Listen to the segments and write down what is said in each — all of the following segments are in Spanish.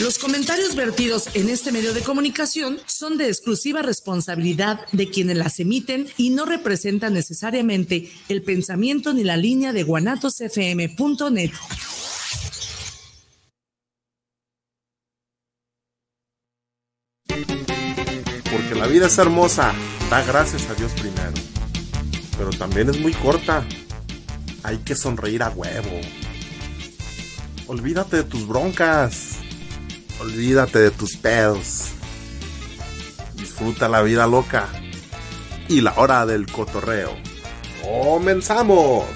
Los comentarios vertidos en este medio de comunicación son de exclusiva responsabilidad de quienes las emiten y no representan necesariamente el pensamiento ni la línea de guanatosfm.net. Porque la vida es hermosa, da gracias a Dios primero. Pero también es muy corta. Hay que sonreír a huevo. Olvídate de tus broncas. Olvídate de tus pedos. Disfruta la vida loca. Y la hora del cotorreo. ¡Comenzamos!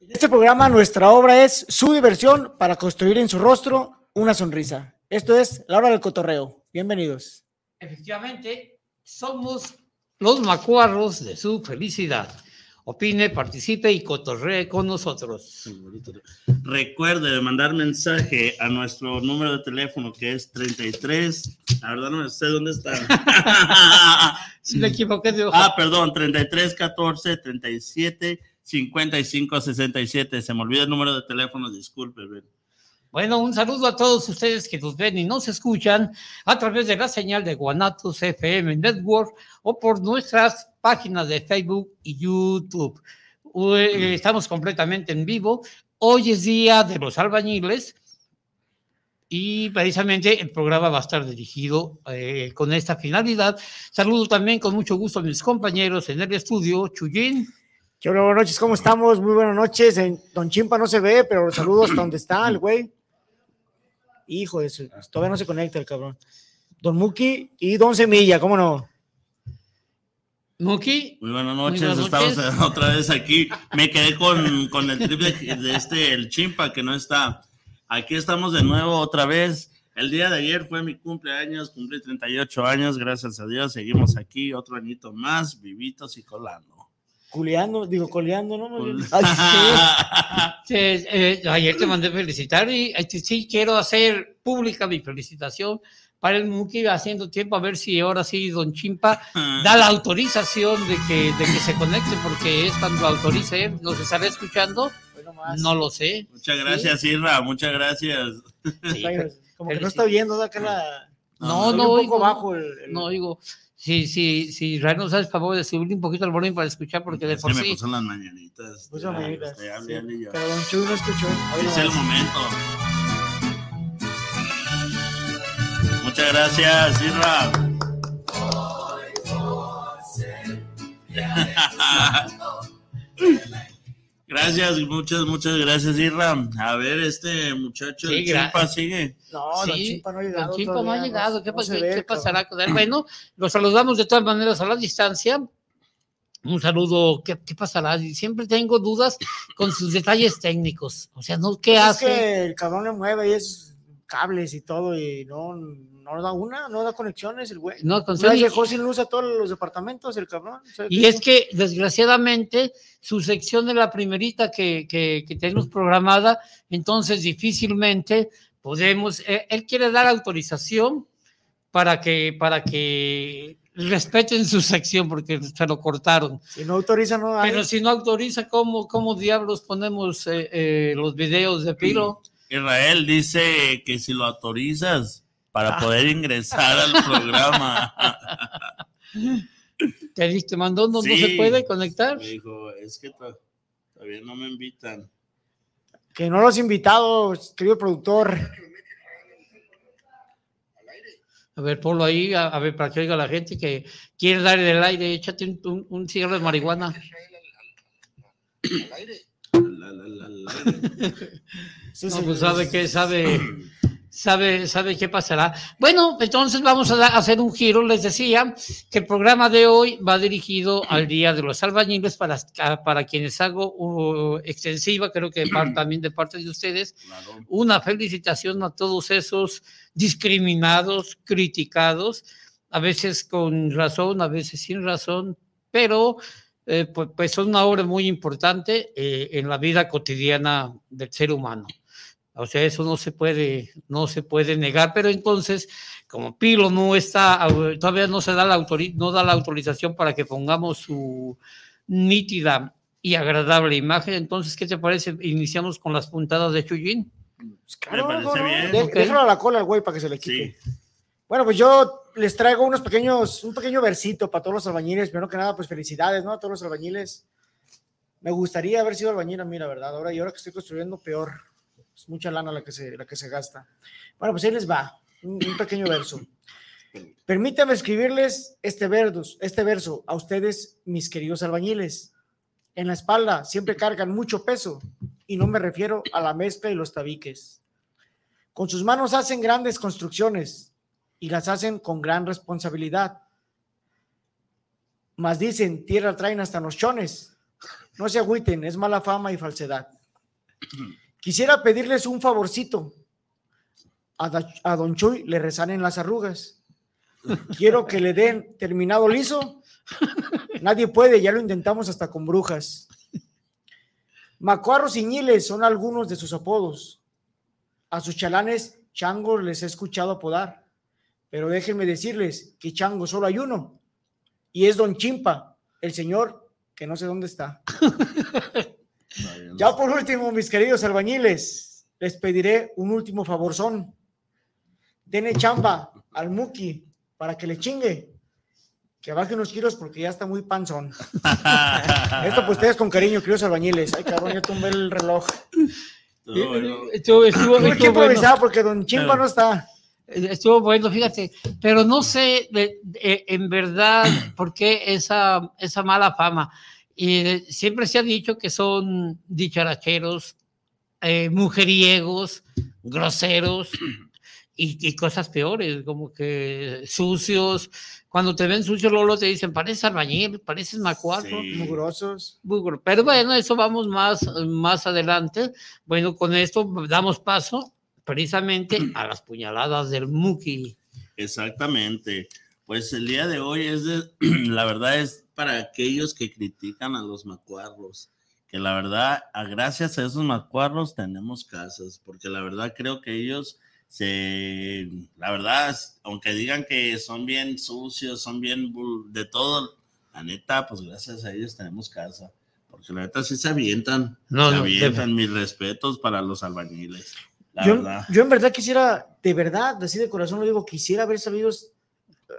En este programa nuestra obra es su diversión para construir en su rostro una sonrisa. Esto es La Hora del Cotorreo. Bienvenidos. Efectivamente, somos los macuarros de su felicidad. Opine, participe y cotorree con nosotros. Recuerde mandar mensaje a nuestro número de teléfono que es 33. La verdad no sé dónde está. Si me equivoqué de hoja. ah, perdón, 33 14 37 55 67. Se me olvidó el número de teléfono, disculpe. ven. Bueno, un saludo a todos ustedes que nos ven y nos escuchan a través de la señal de Guanatos FM Network o por nuestras páginas de Facebook y YouTube. Estamos completamente en vivo. Hoy es día de los albañiles y precisamente el programa va a estar dirigido eh, con esta finalidad. Saludo también con mucho gusto a mis compañeros en el estudio, Chuyín. ¿Qué hola, buenas noches, ¿cómo estamos? Muy buenas noches. En Don Chimpa no se ve, pero saludos hasta donde está el güey. Hijo de su, todavía no se conecta el cabrón. Don Muki y Don Semilla, ¿cómo no? Muki, Muy buenas Muy noches, buenas estamos noches. otra vez aquí. Me quedé con, con el triple de este, el chimpa que no está. Aquí estamos de nuevo otra vez. El día de ayer fue mi cumpleaños, cumplí 38 años, gracias a Dios. Seguimos aquí otro añito más, vivitos y colando. Culeando, digo, coleando, ¿no? Col- Ay, sí. eh, eh, ayer te mandé felicitar y eh, sí quiero hacer pública mi felicitación para el Muki haciendo tiempo a ver si ahora sí Don Chimpa da la autorización de que, de que se conecte porque es cuando autorice él. ¿Nos estará escuchando? No lo sé. Muchas gracias, Irra, muchas gracias. Sí. Como que no está oyendo, da acá la. No, no oigo. poco bajo el. el- No digo, si, si, si Israel nos hace el favor de subir un poquito el volumen para escuchar porque de Se por me sí. puso las mañanitas. Puso Ay, mañanitas, este, sí. Pero Don Chuy no escuchó. Hoy Es el momento. Muchas gracias, Irra. Gracias, muchas, muchas gracias, Irra. A ver, este muchacho, Sí, el gra- Chimpa, sigue. No, Sí, Chimpa no ha llegado. Chimpa no ha llegado. ¿Qué, no qué- ve, qué cabrón. pasará con él? Bueno, los saludamos de todas maneras a la distancia. Un saludo, ¿qué, qué pasará? Siempre tengo dudas con sus detalles técnicos. O sea, ¿no? ¿qué Pues Es hace? que el cabrón le mueve y es cables y todo y no, no da una, no da conexiones el güey. No, con Sony- dejó sin luz a todos los departamentos el cabrón. ¿sabe Y es que, desgraciadamente, su sección de la primerita que, que, que tenemos programada, entonces difícilmente podemos, eh, él quiere dar autorización para que, para que respeten su sección, porque se lo cortaron. Si no autoriza, no hay. Pero si no autoriza, ¿cómo, cómo diablos ponemos eh, eh, los videos de Pilo? Israel dice que si lo autorizas para Ah. poder ingresar al programa. ¿Te diste mandó? ¿No, se puede conectar? Me dijo, es que to- todavía no me invitan. Que no lo has invitado, querido productor. A ver, ponlo ahí, a, a ver, para que oiga la gente que quiere dar el aire, échate un, un, un cigarro de marihuana. La, la, la, la. Sí, No, pues sabe que sabe, sabe, sabe qué pasará. Bueno, entonces vamos a hacer un giro. Les decía que el programa de hoy va dirigido al Día de los Albañiles para, para quienes hago uh, extensiva, creo que también de parte de ustedes, Claro. una felicitación a todos esos discriminados, criticados, a veces con razón, a veces sin razón, pero eh, pues, pues son una obra muy importante eh, en la vida cotidiana del ser humano. O sea, eso no se puede, no se puede negar, pero entonces, como Pilo no está, todavía no se da la, autori- no da la autorización para que pongamos su nítida y agradable imagen, entonces, ¿qué te parece? Iniciamos con las puntadas de Chuyín. Pues claro, parece no, no, bien. de-. Déjalo a la cola al güey para que se le quite. Bueno, pues yo les traigo unos pequeños, un pequeño versito para todos los albañiles. Primero que nada, pues felicidades, ¿no? A todos los albañiles. Me gustaría haber sido albañil a mí, la verdad. Ahora, y ahora que estoy construyendo, peor. Es mucha lana la que se, la que se gasta. Bueno, pues ahí les va. Un, pequeño verso. Permítanme escribirles este verso, este verso a ustedes, mis queridos albañiles. En la espalda siempre cargan mucho peso y no me refiero a la mezcla y los tabiques. Con sus manos hacen grandes construcciones y las hacen con gran responsabilidad. Mas dicen, tierra traen hasta los chones. No se agüiten, es mala fama y falsedad. Quisiera pedirles un favorcito. A, Don Chuy le resanen las arrugas. Quiero que le den terminado liso. Nadie puede, ya lo intentamos hasta con brujas. Macuarros y ñiles son algunos de sus apodos. A sus chalanes, changos les he escuchado apodar. Pero déjenme decirles que chango solo hay uno. Y es Don Chimpa, el señor que no sé dónde está. Ya por último, mis queridos albañiles, les pediré un último favorzón. Denle chamba al Muki para que le chingue. Que baje unos kilos porque ya está muy panzón. Esto pues ustedes con cariño, queridos albañiles. Ay, cabrón, ya tumbé el reloj. Estuvo, estuvo- que estuvo bueno. porque Don Chimpa no está. Estuvo bueno, fíjate, pero no sé de- de- en verdad por qué esa, esa mala fama. Y eh, siempre se ha dicho que son dicharacheros, eh, mujeriegos, groseros y, y cosas peores, como que sucios. Cuando te ven sucio, Lolo te dicen, pareces albañil, pareces macuarro. Sí. Mugrosos. Pero bueno, eso vamos más, más adelante. Bueno, con esto damos paso precisamente a las puñaladas del Muki. Exactamente. Pues el día de hoy es de, la verdad es para aquellos que critican a los macuarros, que la verdad, a gracias a esos macuarros tenemos casas, porque la verdad creo que ellos se, la verdad, aunque digan que son bien sucios, son bien de todo, la neta, pues gracias a ellos tenemos casa, porque la neta sí se avientan, No, se no, avientan, mis respetos para los albañiles, la Yo, verdad. yo en verdad quisiera, de verdad, así de corazón lo digo, quisiera haber sabido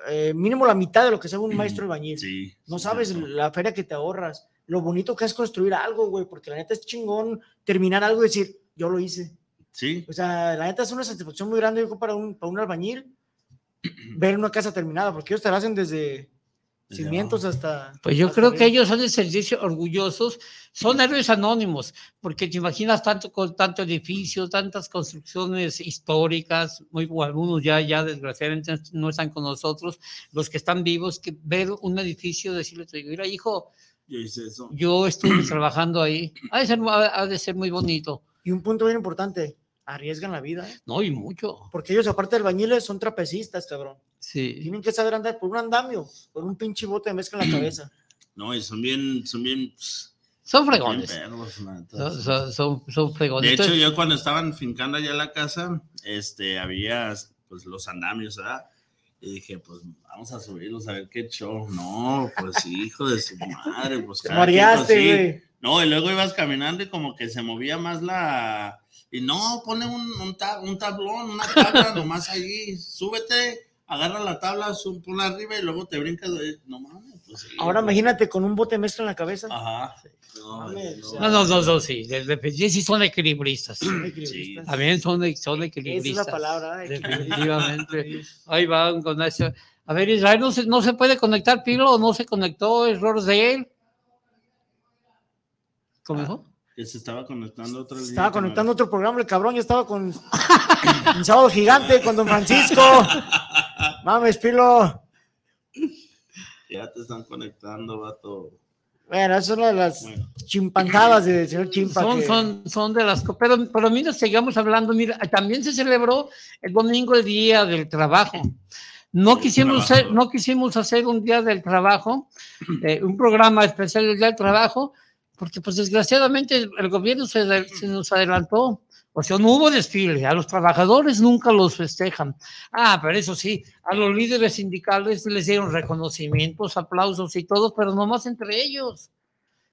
eh, mínimo la mitad de lo que sabe un maestro albañil. Sí, No sabes la feria que te ahorras, lo bonito que es construir algo, güey, porque la neta es chingón terminar algo y decir, yo lo hice. Sí, O sea, la neta es una satisfacción muy grande yo para un, para un albañil ver una casa terminada, porque ellos te la hacen desde Cimientos hasta... Pues yo hasta creo que ellos son de servicio orgullosos, son héroes anónimos, porque te imaginas tanto con tanto edificio, tantas construcciones históricas, muy algunos ya ya desgraciadamente no están con nosotros, los que están vivos, que ver un edificio decirle, mira hijo, yo hice eso. yo estuve trabajando ahí, ha de ser, ha de ser muy bonito, Y un punto bien importante, arriesgan la vida, ¿eh? no y mucho, porque ellos aparte de albañiles son trapecistas, cabrón. Sí. Tienen que saber andar por un andamio, por un pinche bote de mezcla en la cabeza. No, y son bien, son bien, pss, Son bien fregones, perros, son, son, son, son fregones. De hecho, Entonces, yo cuando estaban fincando allá la casa, este, había pues los andamios, ¿verdad? Y dije, pues vamos a subirlos a ver qué show. No, pues hijo de su madre, pues pues, güey. No, y luego ibas caminando y como que se movía más la... Y no, pone un, un tablón, una tabla nomás allí, súbete, agarra la tabla, sub, ponla arriba y luego te brincas. de- No mames, pues sí. Ahora imagínate con un bote de mezcla en la cabeza. Ajá. No, no. no, no, no, no, sí, de- de- sí, sí son equilibristas. Son equilibristas. También son, son Esa es equilibristas. la palabra. ¿eh? Definitivamente. Ahí van con eso. A ver, Israel, ¿no se, no se puede conectar Pilo o no se conectó? ¿Error de él? ¿Cómo dijo? Que se estaba conectando otra línea. Estaba conectando otro programa, el cabrón ya estaba con un sábado gigante con Don Francisco. Mames, Pilo. Ya te están conectando, vato. Bueno, es una de las Bueno. chimpanzadas del señor Chimpa. Son, que- son, son de las... Pero, pero mira, sigamos hablando. Mira, también se celebró el domingo el Día del Trabajo. No quisimos, hacer, no quisimos hacer un Día del Trabajo, eh, un programa especial del Día del Trabajo, porque pues desgraciadamente el, gobierno se, de- se nos adelantó. O sea, no hubo desfile, a los trabajadores nunca los festejan. Ah, pero eso sí, a los líderes sindicales les dieron reconocimientos, aplausos y todo, pero nomás entre ellos.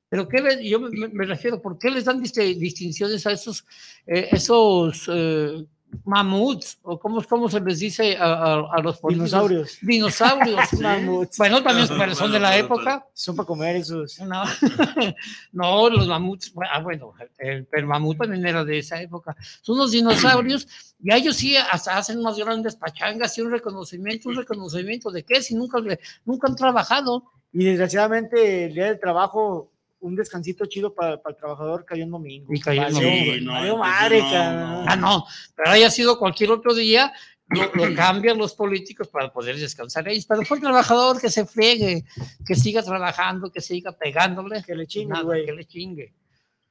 Pero qué yo me, refiero, ¿por qué les dan distinciones a esos, eh, esos eh, mamuts, o cómo, cómo se les dice a, a- a los políticos? Dinosaurios. Dinosaurios. Mamuts. Bueno, también pero son de la época. Son para comer esos. No, no, los mamuts, ah, bueno, el, el mamut también era de esa época. Son unos dinosaurios y a ellos sí hasta hacen unas grandes pachangas y un reconocimiento, un reconocimiento de qué, si nunca, nunca han trabajado. Y desgraciadamente el día del trabajo, un descansito chido para, para el trabajador cayó en domingo. Y cayó en domingo. Sí, no, madre, no. Ah, no, pero haya sido cualquier otro día, lo, lo cambian los políticos para poder descansar ellos. Pero fue el trabajador que se friegue, que siga trabajando, que siga pegándole. Que le chingue, Nada, güey. que le chingue.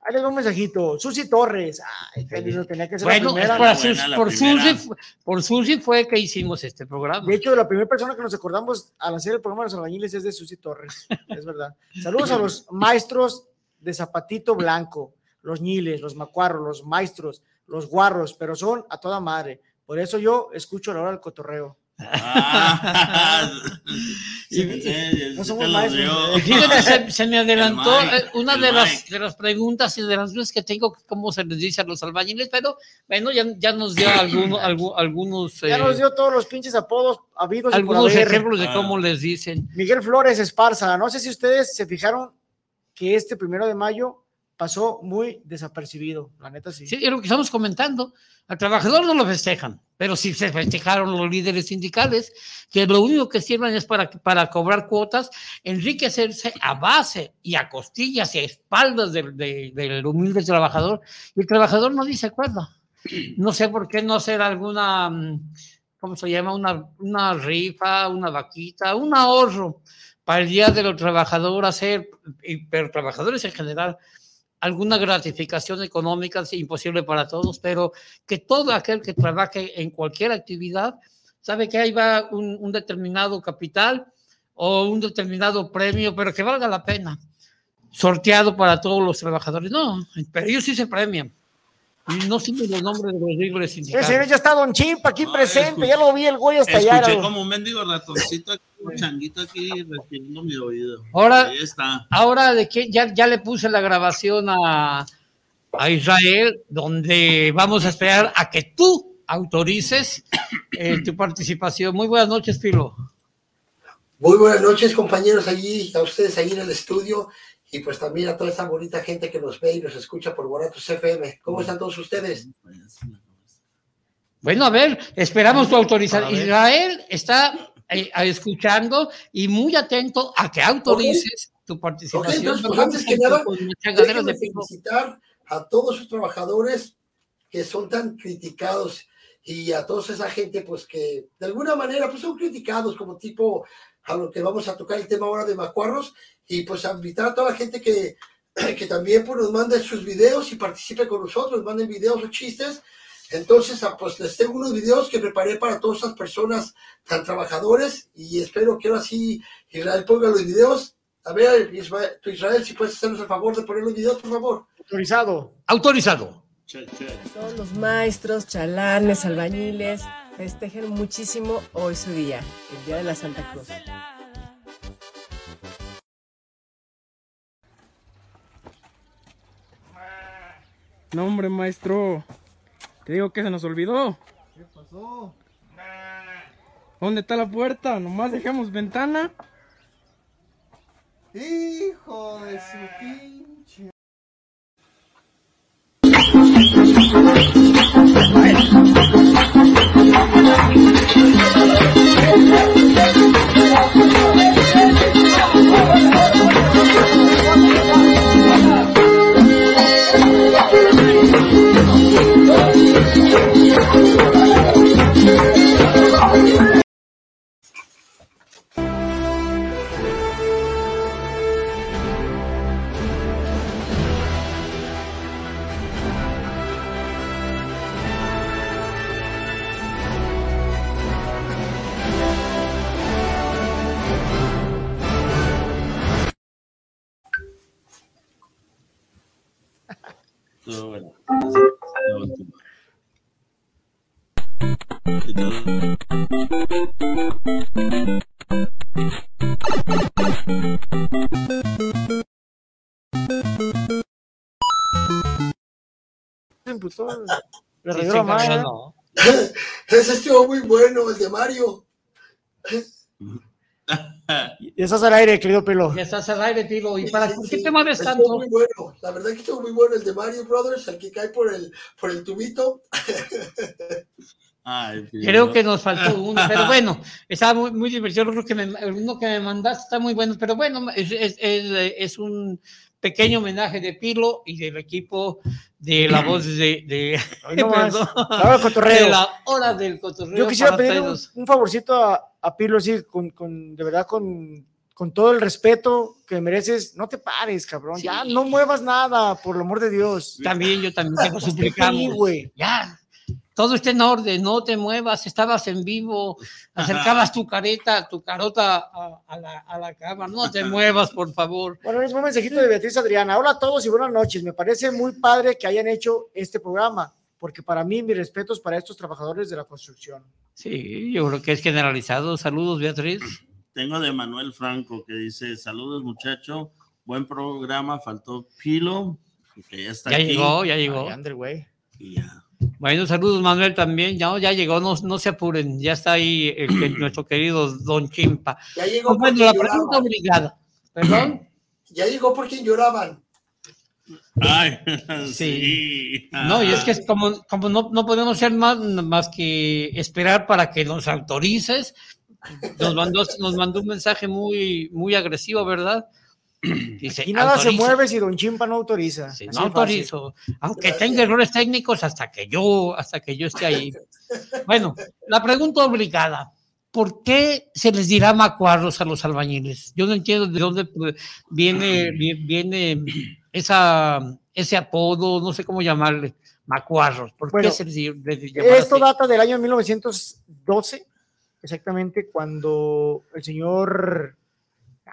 Ahí les va un mensajito. Susi Torres. Ay, feliz, tenía que ser Bueno, la es primera. por, Buena Susi, la por, primera. Susi, fu- por Susi fue que hicimos este programa. De hecho, la primera persona que nos acordamos al hacer el programa de los albañiles es de Susi Torres. Es verdad. Saludos a los maestros de Zapatito Blanco, los ñiles, los macuarros, los maestros, los guarros, pero son a toda madre. Por eso yo escucho a la hora del cotorreo. Ah, Sí, sí, no somos maestros, Fíjate, se, se me adelantó eh, una de las, de las preguntas y de las dudas que tengo, cómo se les dice a los albañiles, pero bueno, ya, ya nos dio alguno- algu- algunos, Ya eh, nos dio todos los pinches apodos habidos y por algunos haber. ejemplos de Ah. cómo les dicen. Miguel Flores Esparza, no sé si ustedes se fijaron que este primero de mayo pasó muy desapercibido, la neta sí. Sí, es lo que estamos comentando. Al trabajador no lo festejan, pero sí se festejaron los líderes sindicales, que lo único que sirven es para, para cobrar cuotas, enriquecerse a base y a costillas y a espaldas del, de- del humilde trabajador. Y el trabajador no dice acuerdo. No sé por qué no hacer alguna, mm, ¿cómo se llama? Una, una rifa, una vaquita, un ahorro para el Día de los Trabajadores, hacer, pero trabajadores en general, alguna gratificación económica, es imposible para todos, pero que todo aquel que trabaje en cualquier actividad sabe que ahí va un, un determinado capital o un determinado premio, pero que valga la pena, sorteado para todos los trabajadores. No, pero ellos sí se premian. Y no siempre los nombres de los líderes Ese sindicales. ya está Don Chimpa aquí No, presente, escuché- ya lo vi el güey hasta allá. Escuché como un mendigo ratoncito aquí, un changuito aquí recibiendo mi oído. Ahora- Ahí está. Ahora de que ya, ya le puse la grabación a, a Israel, donde vamos a esperar a que tú autorices eh, tu participación. Muy buenas noches, Pilo. Muy buenas noches, compañeros, allí, a ustedes ahí en el estudio y pues también a toda esta bonita gente que nos ve y nos escucha por Boratos FM. ¿Cómo están todos ustedes? Bueno, a ver, esperamos tu autorización. Israel está eh, escuchando y muy atento a que autorices tu Ok, participación. entonces, pues antes que nada, de felicitar a todos sus trabajadores que son tan criticados y a toda esa gente pues que de alguna manera pues son criticados como tipo a lo que vamos a tocar el tema ahora de Macuarros y pues a invitar a toda la gente que, que también pues nos mande sus videos y participe con nosotros, manden videos o chistes. Entonces, ah, pues les tengo unos videos que preparé para todas esas personas tan trabajadores y espero que ahora sí Israel ponga los videos. A ver, Israel, tú, Israel, si puedes hacernos el favor de poner los videos, por favor. Autorizado. Autorizado. Todos los maestros, chalanes, albañiles festejen muchísimo hoy su día, el Día de la Santa Cruz. No, hombre, maestro. Te digo que se nos olvidó. ¿Qué pasó? ¿Dónde está la puerta? Nomás dejamos ventana. Hijo de su pinche. Emputó, Le Sí, sí, no. Ese estuvo muy bueno, el de Mario. Ya estás al aire, querido pelo. Ya estás al aire, Pilo. ¿Y para Sí, por sí, qué te mueves estuvo tanto? muy bueno. La verdad que estuvo muy bueno el de Mario Brothers, el que cae por el, por el tubito. Ay. Creo que nos faltó uno, pero bueno, estaba muy, muy divertido. Creo que me, el uno que me mandaste está muy bueno, pero bueno, es, es- es- es un pequeño homenaje de Pilo y del equipo de la voz de. de no perdón, de la hora del cotorreo. Yo quisiera pedirle un, favorcito a, a Pirlo, así, con, con- de verdad, con, con todo el respeto que mereces. No te pares, cabrón. Ya no muevas nada, por el amor de Dios. También, yo también tengo Sí, suplicamos. güey. Ya, todo está en orden, no te muevas, estabas en vivo, acercabas tu careta, tu carota a, a la, a la cámara, no te muevas, por favor. Bueno, es un mensajito de Beatriz Adriana. Hola a todos y buenas noches. Me parece muy padre que hayan hecho este programa, porque para mí, mis respetos para estos trabajadores de la construcción. Sí, yo creo que es generalizado. Saludos, Beatriz. Tengo de Manuel Franco que dice: Saludos, muchacho. Buen programa. Faltó Pilo. Que ya está Ya aquí. llegó, ya llegó. Ay, güey. Y ya. Bueno, saludos, Manuel, también. Ya, ya llegó, no, no se apuren, ya está ahí el nuestro querido Don Chimpa. Ya llegó Pues bueno, porque la lloraban. pregunta obligada. ¿Perdón? Ya llegó porque lloraban. Ay, Sí. sí. No, y es que es como, como no, no podemos hacer más, más que esperar para que nos autorices. Nos mandó, nos mandó un mensaje muy, muy agresivo, ¿verdad? Dice, Y nada se "Autoriza". mueve si Don Chimpa no autoriza. Sí, no de fácil. autorizo, aunque tenga errores técnicos hasta que yo, hasta que yo esté ahí. Bueno, la pregunta obligada. ¿Por qué se les dirá macuarros a los albañiles? Yo no entiendo de dónde viene, vi- viene esa, ese apodo, no sé cómo llamarle, macuarros. ¿Por Bueno, qué se les, les Esto así? data del año 1912, exactamente cuando el señor.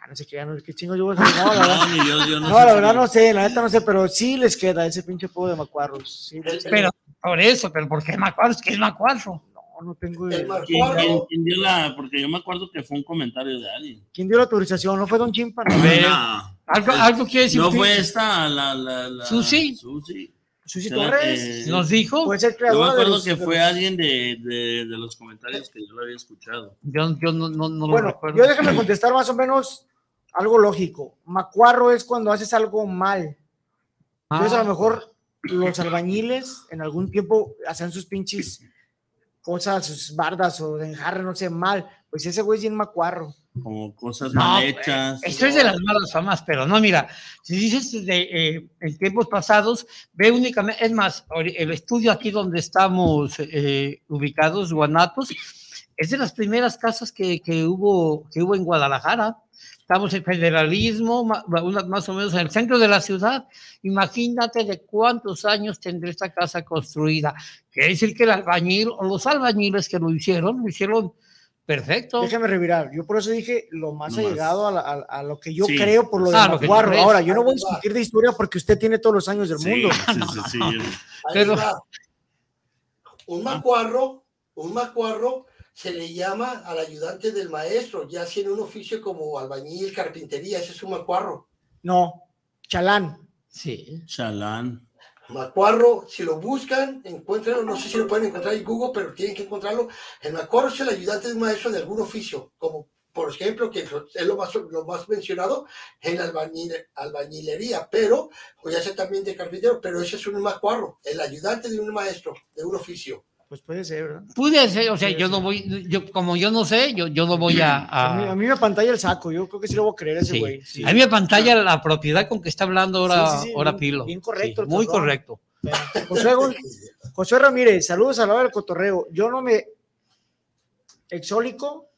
No sé qué, no, qué chingo yo voy a decir, No, la verdad, No, yo, yo no, no, sé la verdad no sé, la neta no sé, pero sí les queda ese pinche apodo de macuarros. Sí. Pero por eso, pero ¿por qué macuarros? ¿Qué es macuarro? no, no tengo idea. ¿Quién, quién- quién dio la.? Porque yo me acuerdo que fue un comentario de alguien. ¿Quién dio la autorización? ¿No fue Don Chimpa? No. Algo, algo quiere decir. no fue esta la. la, la Susi. Susi. Susi Torres. que- Nos dijo. Puede ser Yo me acuerdo los- que fue alguien de, de, de los comentarios que yo lo había escuchado. Yo, yo no, no, no lo Bueno, recuerdo. yo déjame contestar más o menos algo lógico. Macuarro es cuando haces algo mal. Entonces, a Ah. lo mejor los albañiles en algún tiempo hacían sus pinches cosas, sus bardas o enjarre, no sé, mal. Pues ese güey es bien macuarro. Como cosas No, mal hechas. Esto es de las malas famas, pero no, mira, si dices de, eh, en tiempos pasados, ve únicamente, es más, el estudio aquí donde estamos eh, ubicados, Guanatos, es de las primeras casas que, que hubo, que hubo en Guadalajara. Estamos en federalismo, más o menos en el centro de la ciudad. Imagínate de cuántos años tendrá esta casa construida. Quiere decir que el albañil o los albañiles que lo hicieron, lo hicieron perfecto. Déjame revirar. Yo por eso dije lo más No más. allegado a, la- a- a lo que yo Sí. creo por lo de Ah, lo crees. Ahora, yo no voy a discutir de historia porque usted tiene todos los años del Sí, mundo. sí, sí, sí. Ahí Pero-. Un macuarro, un macuarro se le llama al ayudante del maestro, ya sea en un oficio como albañil, carpintería, ese es un macuarro. No, chalán. Sí. Chalán. Macuarro, si lo buscan, encuentran, no sé si lo pueden encontrar en Google, pero tienen que encontrarlo. El macuarro es el ayudante de un maestro de algún oficio, como por ejemplo, que es lo más, lo más mencionado en la albañil, albañilería, pero, o ya sea también de carpintero, pero ese es un macuarro, el ayudante de un maestro, de un oficio. Pues puede ser, ¿verdad? Pude ser, o sea, Puede yo ser. no voy, yo como yo no sé, yo, yo no voy a, A, mí, a, a mí me pantalla el saco. Yo creo que sí lo voy a creer a ese güey. Sí. a mí me pantalla la propiedad con que está hablando ahora, Sí, sí, sí, ahora bien- Pilo. bien correcto muy cabrón. correcto. José, José Ramírez, saludos a la hora del cotorreo. Yo no me. Exólico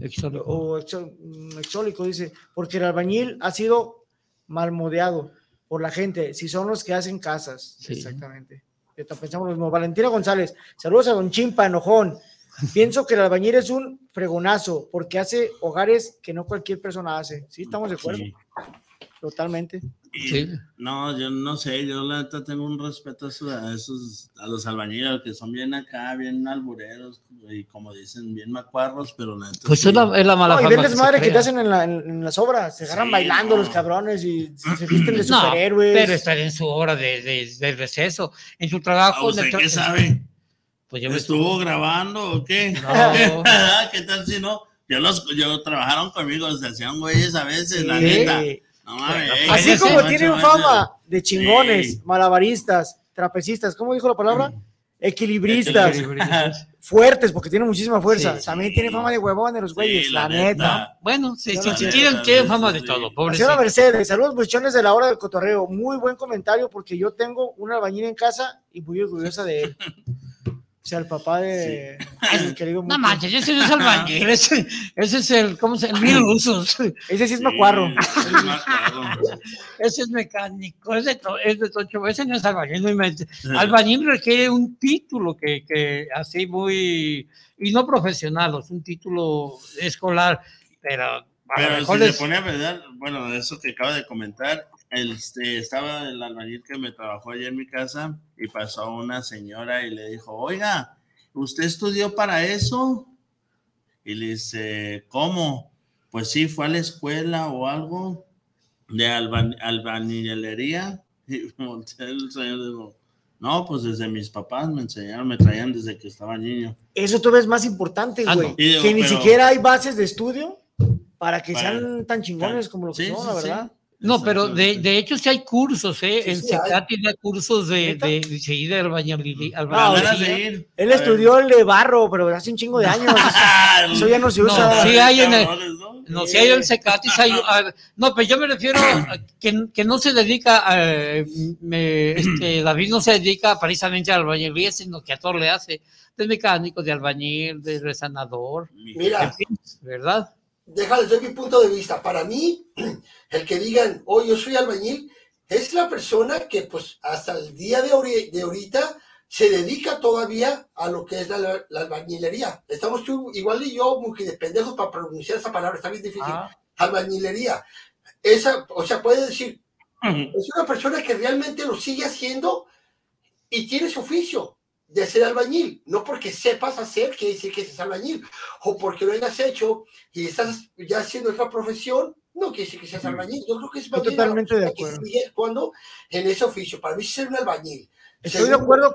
Exólico. o exo- mm, exólico, dice, porque el albañil ha sido malmodeado por la gente, si son los que hacen casas. Sí. Exactamente. También pensamos lo mismo. Valentina González, saludos a Don Chimpa, enojón. Pienso que el albañil es un fregonazo porque hace hogares que no cualquier persona hace. Sí, estamos de acuerdo. Totalmente. Y- No, yo no sé, yo la neta tengo un respeto a esos, a, esos- a los albañiles que son bien acá, bien albureros y como dicen, bien macuarros, pero la neta. Pues sí. es la, es la mala No, y ven madre que te hacen en, la- en- en las obras. Se agarran Sí, bailando no. los cabrones y se visten de No, superhéroes. pero están en su hora de, de- de receso, en su trabajo. ¿A usted el tra- qué sabe? Pues yo me ¿Estuvo grabando o qué? No. ¿Qué tal si no? Yo los, yo trabajaron conmigo, se hacían güeyes a veces, la Sí. neta. No mames, ey, Así como tienen fama de chingones, Sí. malabaristas, trapecistas, ¿cómo dijo la palabra? Equilibristas, Equilibristas. fuertes, porque tienen muchísima fuerza. Sí, También tienen fama de huevones los güeyes, Sí, la, la neta. neta. Bueno, sí, sí, la sí, neta, tienen, tienen sí, fama de sí. todo, Señora pobrecito. Mercedes, saludos muchachones de la hora del cotorreo. Muy buen comentario porque yo tengo un albañil en casa y muy orgullosa de él. O sea, el papá de el querido No manches, ese no es albañil, ese, ese es el, ¿cómo se llama? El mil rusos. Ese sí es macuarro. Sí, es macuarro. Ese es mecánico, ese to- es de Tocho, ese no es albañil, no. Albañil requiere un título que, que así muy, y no profesional, es un título escolar, pero a Pero si se es- pone a pensar, bueno, eso que acaba de comentar, el, este, estaba el albañil que me trabajó ayer en mi casa y pasó una señora y le dijo, oiga, ¿usted estudió para eso? Y le dice, ¿cómo? Pues sí, fue a la escuela o algo de alba- albañilería. Y el señor y dijo, no, pues desde mis papás me enseñaron, me traían desde que estaba niño. Eso todavía es más importante, Ah, güey. no. Que ni siquiera hay bases de estudio para que Para- sean tan chingones como lo que Sí, son, sí, la sí. verdad. No, pero de, de hecho sí hay cursos, ¿eh? Sí, en sí, tiene cursos de, de, sí, de albañilería. Albañilería. ganas de ir. Él A ver. estudió el de barro, pero hace un chingo de años. Eso ya no se No, usa. sí hay en el- ¿no? No, si hay el hay, no, pero yo me refiero a que, que no se dedica, a, me- este, David no se dedica precisamente a albañilería, sino que a todo le hace, de mecánico, de albañil, de resanador, Mira, en fin, ¿verdad? Déjales doy mi punto de vista. Para mí, el que digan, oh, yo soy albañil, es la persona que, pues, hasta el día de, de ahorita se dedica todavía a lo que es la, la albañilería. Estamos tú, igual y yo, muy de pendejos para pronunciar esa palabra, está bien difícil. Ah. Albañilería. Esa, o sea, puede decir, es una persona que realmente lo sigue haciendo y tiene su oficio de ser albañil. No porque sepas hacer, quiere decir que seas albañil. O porque lo hayas hecho y estás ya haciendo otra profesión, no quiere decir que seas albañil. Yo creo que es más totalmente de acuerdo. sigue actuando en ese oficio. Para mí, ser un albañil. Estoy de acuerdo.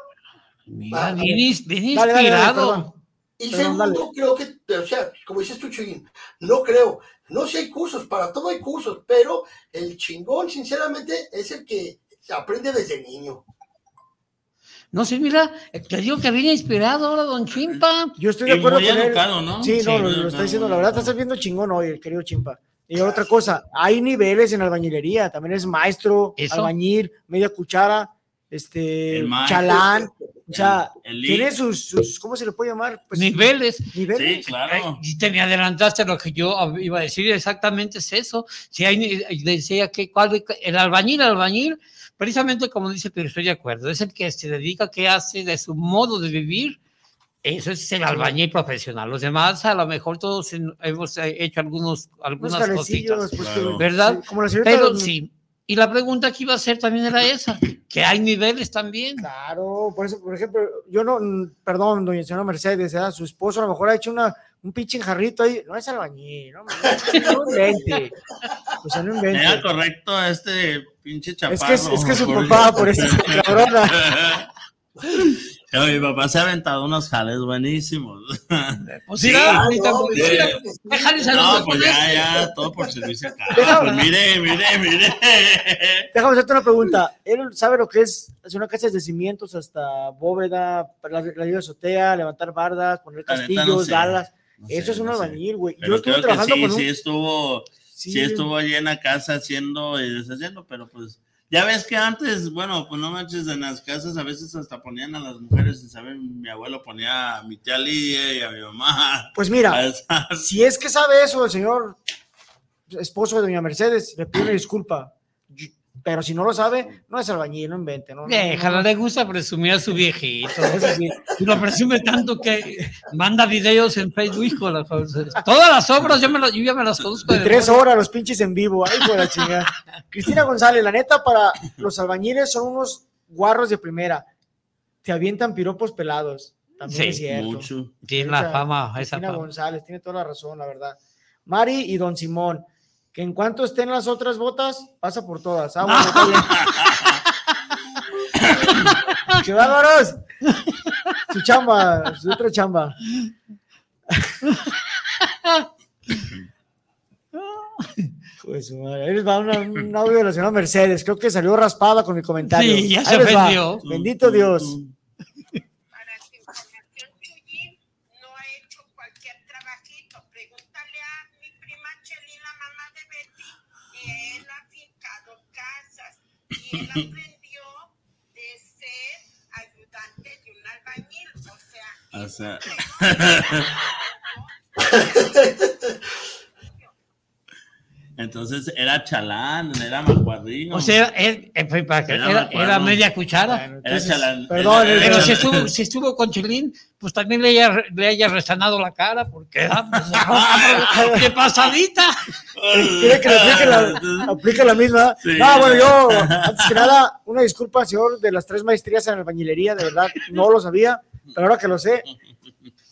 Mira, bien, ins- bien Dale, dale, dale, inspirado. perdón. Y Perdón, segundo, creo que, o sea, como dices tú, Chuyín, no creo, no sé, hay cursos, para todo hay cursos, pero el chingón, sinceramente, es el que se aprende desde niño. No sé, mira, te digo que viene inspirado ahora, don Chimpa. Yo estoy de Y acuerdo muy con él. educado, ¿no? Sí, Sí, no, lo, lo está diciendo, la verdad, educado. estás viendo chingón hoy, el querido Chimpa. Y otra cosa, hay niveles en albañilería, también es maestro, Eso. albañil, media cuchara, este, El maestro. chalán, o sea, El- el tiene sus, sus, ¿cómo se le puede llamar? Pues, Niveles. Niveles. Sí, claro. Y te me adelantaste a lo que yo iba a decir, exactamente es eso. Si hay, ni- decía que cuál, el albañil, albañil, precisamente como dice, pero estoy de acuerdo, es el que se dedica, que hace de su modo de vivir, eso es el albañil profesional. Los demás, a lo mejor todos hemos eh, hecho algunos, Unos algunas cositas, pues, Claro. ¿verdad? sí, como la Pero de- sí. Y la pregunta que iba a hacer también era esa, que hay niveles también. Claro, por eso, por ejemplo, yo no, perdón, doña señora Mercedes, ¿verdad? su esposo a lo mejor ha hecho una, un pinche jarrito ahí, no es albañil, no, no invente, o sea, no invente. Era correcto a este pinche chaparro. Es que es, es que su papá, por eso es cabrona. Mi papá se ha aventado unos jales buenísimos. Pues Sí, Ah, no, pues, sí. No, saludos pues ya, ya, todo por servicio acá. Pues mire, mire, mire. Déjame hacerte una pregunta. Él sabe lo que es hacer una casa desde cimientos hasta bóveda, la, la azotea, levantar bardas, poner castillos, no sé. galas. No Eso sé, es un no albañil, güey. Yo estuve creo que trabajando sí, con un. sí estuvo, sí, sí estuvo allí en la casa haciendo y deshaciendo, pero pues ya ves que antes, bueno, pues no manches, en las casas a veces hasta ponían a las mujeres, y saben, mi abuelo ponía a mi tía Lidia y a mi mamá. Pues mira, esas- si es que sabe eso el señor esposo de doña Mercedes, le pido una disculpa. Pero si no lo sabe, no es albañil, no invente, ¿no? Déjala, no, le gusta presumir a su viejito. Y lo presume tanto que manda videos en Facebook. Todas las obras yo, me las- yo ya me las conozco. De tres horas los pinches en vivo. Ay, por la chingada. Cristina González, la neta, para los albañiles son unos guarros de primera. Te avientan piropos pelados. También Sí, es cierto. Mucho. Tiene la fama, esa Cristina fama. González, tiene toda la razón, la verdad. Mari y Don Simón, que en cuanto estén las otras botas, pasa por todas. Ah, bien. ¡Qué bárbaros! Su chamba, su otra chamba. Pues su madre. Ahí les va una- un audio de la señora Mercedes. Creo que salió raspada con mi comentario. Sí, ya Ahí se les va. ofendió. Bendito Dios. O sea. Entonces era chalán, era macuarrino. O sea, él, eh, fue para que- Era era, era media cuchara. Era entonces, chalán. perdón, era- Pero era- si estuvo, si estuvo con Chilín, pues también le haya, le haya resanado la cara, porque ah, pues, de pasadita. Quiere que le aplique la, aplique la misma. Sí. No, bueno, yo, antes que nada, una disculpa, señor, de las tres maestrías en albañilería, de verdad, no lo sabía, pero ahora que lo sé,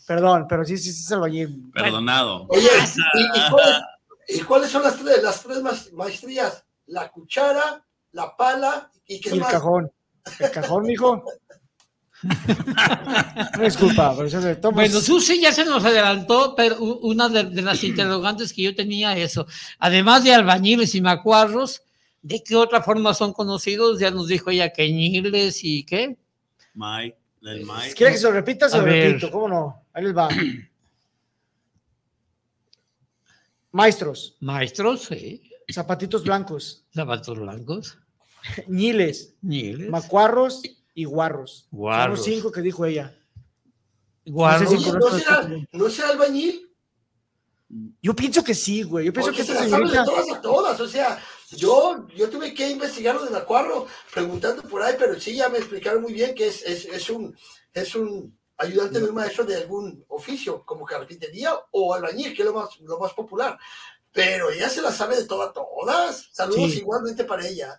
perdón, pero sí, sí, sí es albañil. Perdonado. Oye, ¿y, y y cuáles son las tres, las tres maestrías? La cuchara, la pala y qué Y el más. cajón. El cajón, mijo. Una disculpa, pero Bueno, Susi ya se nos adelantó, pero una de, de las interrogantes que yo tenía eso, además de albañiles y macuarros, ¿de qué otra forma son conocidos? Ya nos dijo ella que ñiles y qué. Mike, el Mike. Si quiere que se lo repita, se lo repito, ¿cómo no? Ahí les va. Maestros, Maestros, sí. zapatitos blancos, Zapatos blancos, ñiles, ñiles, macuarros y guarros. Son Guarros. los cinco que dijo ella. guarros. No sé si Oye, ¿no será, ¿No será albañil? Yo pienso que sí, güey. Yo pienso que se esta las sabe de señorita. todas a todas. O sea, yo, yo tuve que investigar lo de Macuarro preguntando por ahí, pero sí ya me explicaron muy bien que es, es, es un, es un ayudante de un maestro de algún oficio, como carpintería o albañil, que es lo más, lo más popular. Pero ella se la sabe de todas todas. Saludos Sí. igualmente para ella.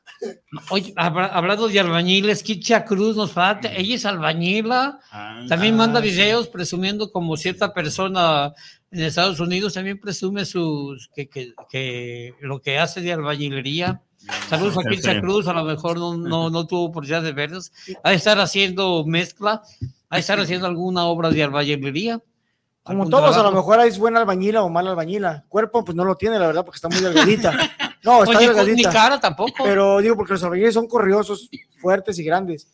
Oye, habla- hablando de albañiles, Kicha Cruz nos falta, ella es albañila, Ah, también Ah, manda sí. videos presumiendo como cierta persona en Estados Unidos también presume sus que, que, que lo que hace de albañilería. Saludos a feo. Cruz, a lo mejor no, no, no tuvo oportunidad de verlos. Ha de estar haciendo mezcla, ha de estar haciendo alguna obra de albañilería. Como todos, a lo mejor es buena albañila o mala albañila. Cuerpo, pues no lo tiene, la verdad, porque está muy delgadita. No, está Oye, ni delgadita. cara tampoco. Pero digo, porque los albañiles son corriosos, fuertes y grandes.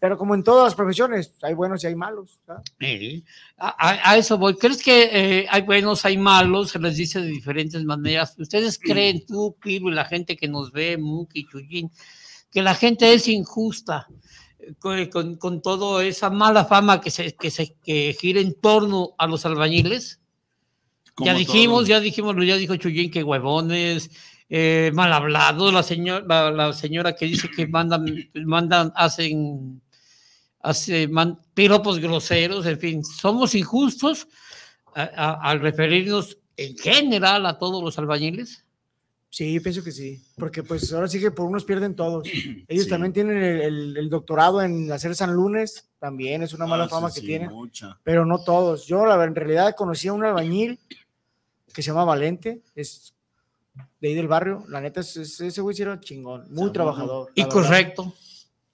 Pero como en todas las profesiones, hay buenos y hay malos. ¿verdad? Sí. A, eso voy. ¿Crees que eh, hay buenos, hay malos? Se les dice de diferentes maneras. ¿Ustedes creen, tú, y la gente que nos ve, Muki, Chuyín, que la gente es injusta eh, con, con, con toda esa mala fama que se, que se que gira en torno a los albañiles? Ya dijimos, todo. ya dijimos, ya dijo Chuyín que huevones, eh, mal hablados, la señora, la, la señora que dice que mandan, mandan, hacen, hace, man- piropos groseros, en fin, somos injustos a- a- al referirnos en general a todos los albañiles. Sí, yo pienso que sí. Porque pues ahora sí que por unos pierden todos. Ellos Sí. también tienen el, el- el doctorado en hacer San Lunes, también es una mala Ah, sí, fama que sí, tienen. mucha. pero no todos. Yo la, en realidad conocí a un albañil que se llama Valente, es de ahí del barrio. La neta, es, es- ese güey sí era chingón, muy trabajador. Y la verdad.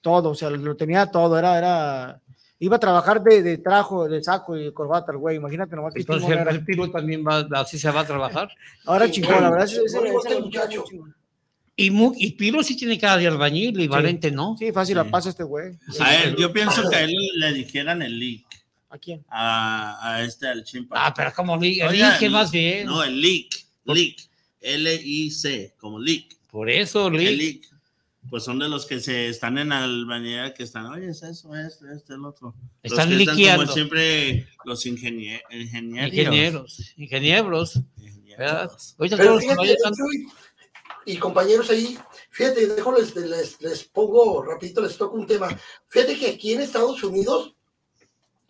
Todo, o sea, lo tenía todo, era, era, iba a trabajar de, de trajo, de saco y de corbata el güey, imagínate nomás que Entonces chingón el, el Pilo también va, así se va a trabajar. Ahora Sí, chingón, la verdad, muy era un muchacho. Y, Mu- y Pilo sí tiene cara de albañil y Valente no. Sí, fácil Sí. la pasa este güey. A él, yo pienso que a él le dijeran el leak. ¿A quién? A, a este, al chimpa. Ah, pero como li- Oiga, elige más bien. No, el leak. Leak. L-I-C, como leak. Por eso, El Lee. leak. Pues son de los que se están en albañera que están, oye, es eso, esto, esto, el otro. Los Están que liqueando. como siempre los ingenie- ingenieros. Ingenieros, ingenieros. ¿verdad? Ingenieros. Pero fíjate, los y compañeros ahí, fíjate, dejo, les, les, les pongo rapidito, les toco un tema. Fíjate que aquí en Estados Unidos,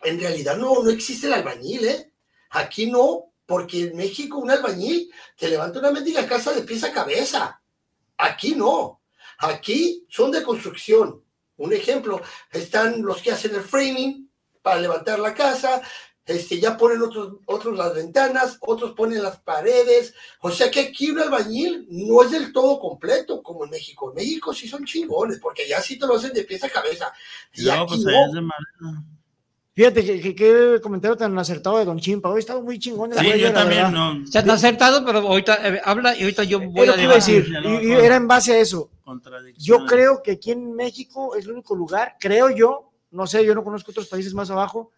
en realidad no, no existe el albañil, ¿eh? Aquí no, porque en México un albañil te levanta una mendiga casa de pies a cabeza. Aquí no. Aquí son de construcción. Un ejemplo, están los que hacen el framing para levantar la casa, este, ya ponen otros, otros las ventanas, otros ponen las paredes. O sea que aquí un albañil no es del todo completo como en México. En México sí son chingones, porque allá sí te lo hacen de pies a cabeza. Y No, aquí pues no. es de madera. Fíjate que, que- qué comentario tan acertado de Don Chimpa. Hoy estaba muy chingón. Sí, yo la también, verdad. no. Se han acertado, pero ahorita eh, habla y ahorita yo voy a que iba a decir. Y, y era en base a eso. Yo creo que aquí en México es el único lugar, creo yo, no sé, yo no conozco otros países más abajo,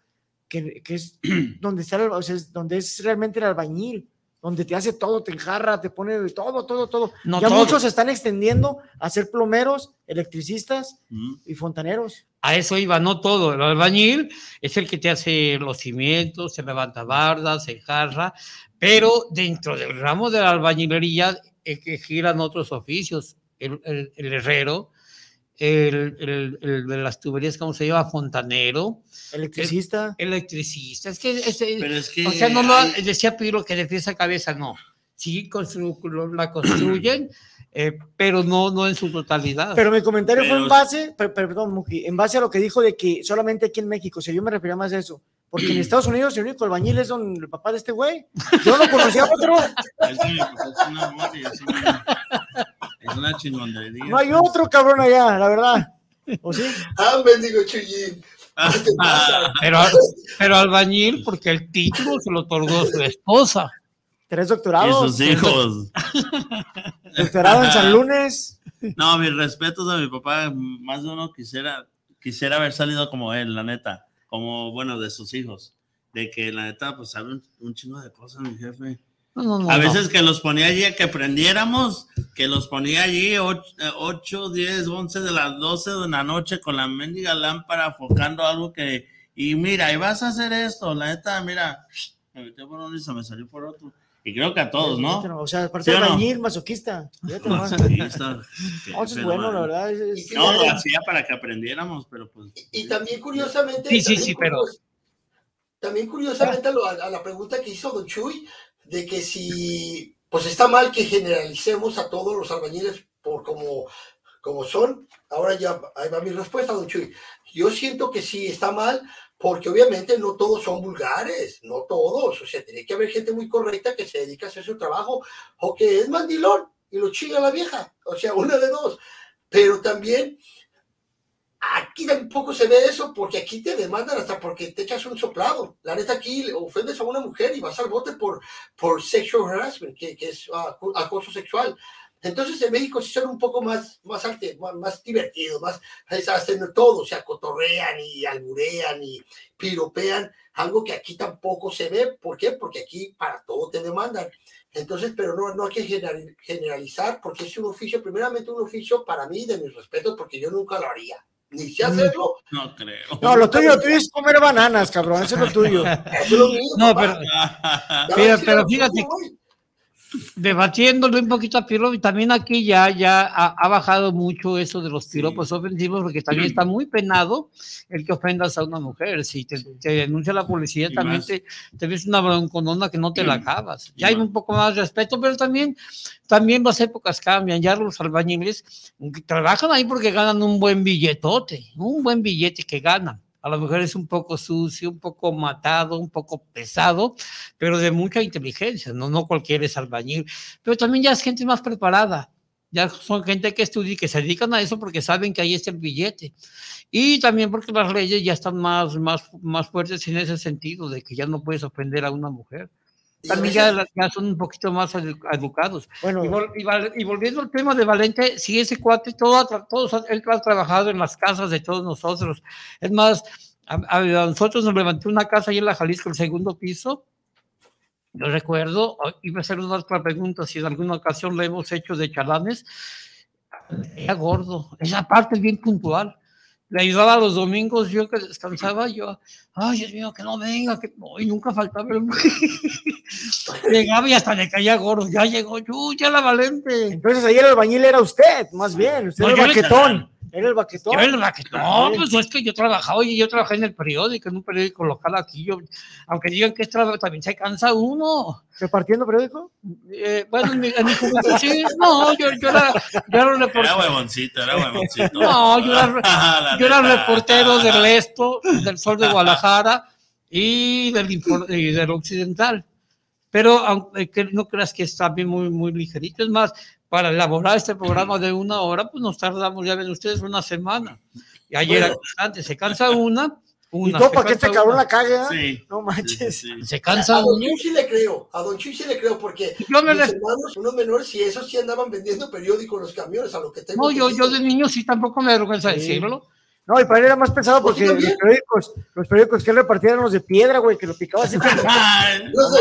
que, que es donde está, el- o sea, es donde es realmente el albañil, donde te hace todo, te enjarra, te pone todo, todo, todo. No ya todo. muchos se están extendiendo a ser plomeros, electricistas y fontaneros. A eso iba, no todo. El albañil es el que te hace los cimientos, se levanta bardas, se enjarra, pero dentro del ramo de la albañilería es que giran otros oficios. El, el- el herrero, el, el- el de las tuberías, ¿cómo se llama? Fontanero. Electricista. electricista. Es que, ese- Pero es que o sea, no lo hay- decía Piro que de pies a cabeza, no. Sí, constru- lo- la construyen, eh, pero no, no en su totalidad. Pero mi comentario fue Pero- en base, per- perdón, Muki, en base a lo que dijo de que solamente aquí en México, o sea, yo me refería más a eso, porque en Estados Unidos el único albañil es don, el papá de este güey. Yo no conocía a otro, Es pues, y una, es una chingonería. no hay otro cabrón allá, la verdad. ¿O sí? Ah, bendigo Chuyín. Pero, pero albañil, porque el título se lo otorgó su esposa. Tres Y doctorados. sus hijos. Doctorado en San Lunes. No, mis respetos a mi papá. Más de uno quisiera, quisiera haber salido como él, la neta. Como, bueno, de sus hijos. De que la neta, pues sabe un, un chingo de cosas, mi jefe. No, no, no, a veces que los ponía allí, a que aprendiéramos, que los ponía allí 8, 10, 11 de las 12 de la noche con la mendiga lámpara enfocando algo que, y mira, y vas a hacer esto, la neta, mira, me metí por uno y se me salió por otro. Y creo que a todos, ¿no? O sea, aparte ¿Sí o no? albañil, masoquista. Masoquista. No, eso es bueno, la verdad. es- es- No, lo hacía para que aprendiéramos, pero pues. Y también curiosamente. Sí, sí, sí, pero- También curiosamente a, lo- a la pregunta que hizo Don Chuy, de que si, pues está mal que generalicemos a todos los albañiles por como, como son. Ahora ya, ahí va mi respuesta, Don Chuy. Yo siento que sí está mal, porque obviamente no todos son vulgares, no todos. O sea, tiene que haber gente muy correcta que se dedica a hacer su trabajo, o que es mandilón y lo chinga la vieja. O sea, una de dos. Pero también Aquí tampoco se ve eso porque aquí te demandan hasta porque te echas un soplado. La neta aquí ofendes a una mujer y vas al bote por, por sexual harassment, que, que es acoso sexual. Entonces en México sí son un poco más, más, arte- más, divertidos, más, hacen todo, o sea, cotorrean y alburean y piropean, algo que aquí tampoco se ve. ¿Por qué? Porque aquí para todo te demandan. Entonces, pero no, no hay que general- generalizar porque es un oficio, primeramente un oficio para mí de mis respetos porque yo nunca lo haría. Ni sé hacerlo, No creo. No, lo tuyo, lo tuyo es comer bananas, cabrón. Eso es lo tuyo. es lo mío, No, papá. pero, pero, pero fíjate. Debatiéndole un poquito a Pirlo, y también aquí ya, ya ha, ha bajado mucho eso de los piropos ofensivos, porque también está muy penado el que ofendas a una mujer. Si te, te denuncia la policía, Y también más- te, te ves una bronconona que no te la acabas. Ya hay un poco más de respeto, pero también, también las épocas cambian. Ya los albañiles trabajan ahí porque ganan un buen billetote, un buen billete que ganan. A lo mejor es un poco sucio, un poco matado, un poco pesado, pero de mucha inteligencia, no, no cualquiera es albañil, pero también ya es gente más preparada, ya son gente que estudia que se dedican a eso porque saben que ahí está el billete. Y también porque las leyes ya están más, más, más fuertes en ese sentido, de que ya no puedes ofender a una mujer. También ya, ya son un poquito más edu- educados. Bueno, Y, vol- y y volviendo al tema de Valente, sí, ese cuate, todo, todos, él ha trabajado en las casas de todos nosotros. Es más, a, a nosotros nos levantó una casa ahí en la Jalisco, el segundo piso. Yo recuerdo, iba a hacer una otra pregunta, si en alguna ocasión le hemos hecho de chalanes. Era gordo, esa parte es bien puntual. Le ayudaba los domingos, yo que descansaba, yo, ay, Dios mío, que no venga, que no, y nunca faltaba el. Llegaba y hasta le caía gordo, ya llegó, yo, ya la valente. Entonces ayer el albañil era usted, más bien. Usted No, era el baquetón. Era el baquetón. Yo era el baquetón. No, pues es que yo trabajaba, oye, yo trabajé en el periódico, en un periódico local aquí, yo, aunque digan que es trabajo, también se cansa uno. ¿Repartiendo periódico? Eh, bueno, en mi, en mi juventud, sí, no, yo, yo era, yo era un Era reportero. huevoncito, era huevoncito. No, yo era, La yo era reportero del Esto, del Sol de Guadalajara y del, y del Occidental. Pero aunque que no creas que está bien muy, muy ligerito. Es más, para elaborar este programa de una hora, pues nos tardamos, ya ven ustedes, una semana. Y ayer, Bueno. antes, se cansa una. ¿Y una todo se para que este cabrón una. la cague? ah? Sí. No manches. Se cansa A Don. Chuy sí le creo, a Don Chuy sí le creo, porque Yo me mis le- hermanos, unos menores, y esos sí andaban vendiendo periódicos los camiones, a lo que tengo No, yo, yo de niño sí tampoco me da vergüenza Sí. decirlo. No, y para él era más pesado porque los periódicos, los periódicos que él repartía eran los de piedra, güey, que lo picaba así. Ay, Los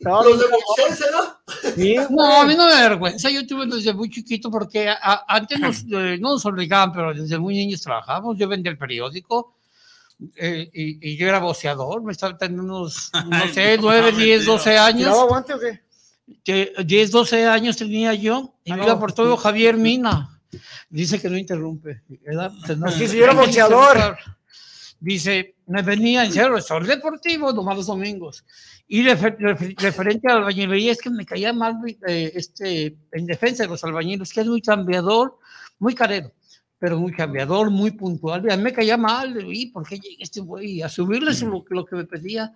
Estaba los de bien Moisés, ¿verdad? Sí, No, a mí no me da vergüenza. Yo tuve desde muy chiquito porque a- a- antes nos, eh, no nos obligaban, pero desde muy niños trabajábamos. Yo vendía el periódico eh, y, y yo era boceador. Me estaba teniendo unos, no sé, no, 9, mentira. 10, 12 ¿Tiraba años. aguante o qué? Que 10, 12 años tenía yo y Ah, me no. iba por todo Javier Mina. Dice que no interrumpe. ¿verdad? Pues no. Sí, sí, yo era boxeador. Dice, me venía en restaurante deportivo, nomás los domingos. Y refer- refer- referente a la albañilería, es que me caía mal eh, este, en defensa de los albañiles, que es muy cambiador, muy carero, pero muy cambiador, muy puntual. Y a mí me caía mal, ¿y por qué llega este güey? A subirles lo, que- lo que me pedía.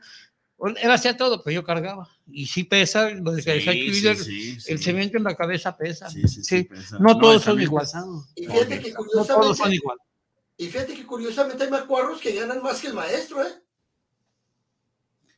Él hacía todo, pero yo cargaba. Y sí pesa, lo de que Sí, decía sí, Twitter, sí, sí. el cemento en la cabeza pesa. Sí, sí, sí, pesa. No todos son pesado. Y fíjate que No todos curiosamente, son iguales. y fíjate que curiosamente hay macuarros que ganan más que el maestro, ¿eh?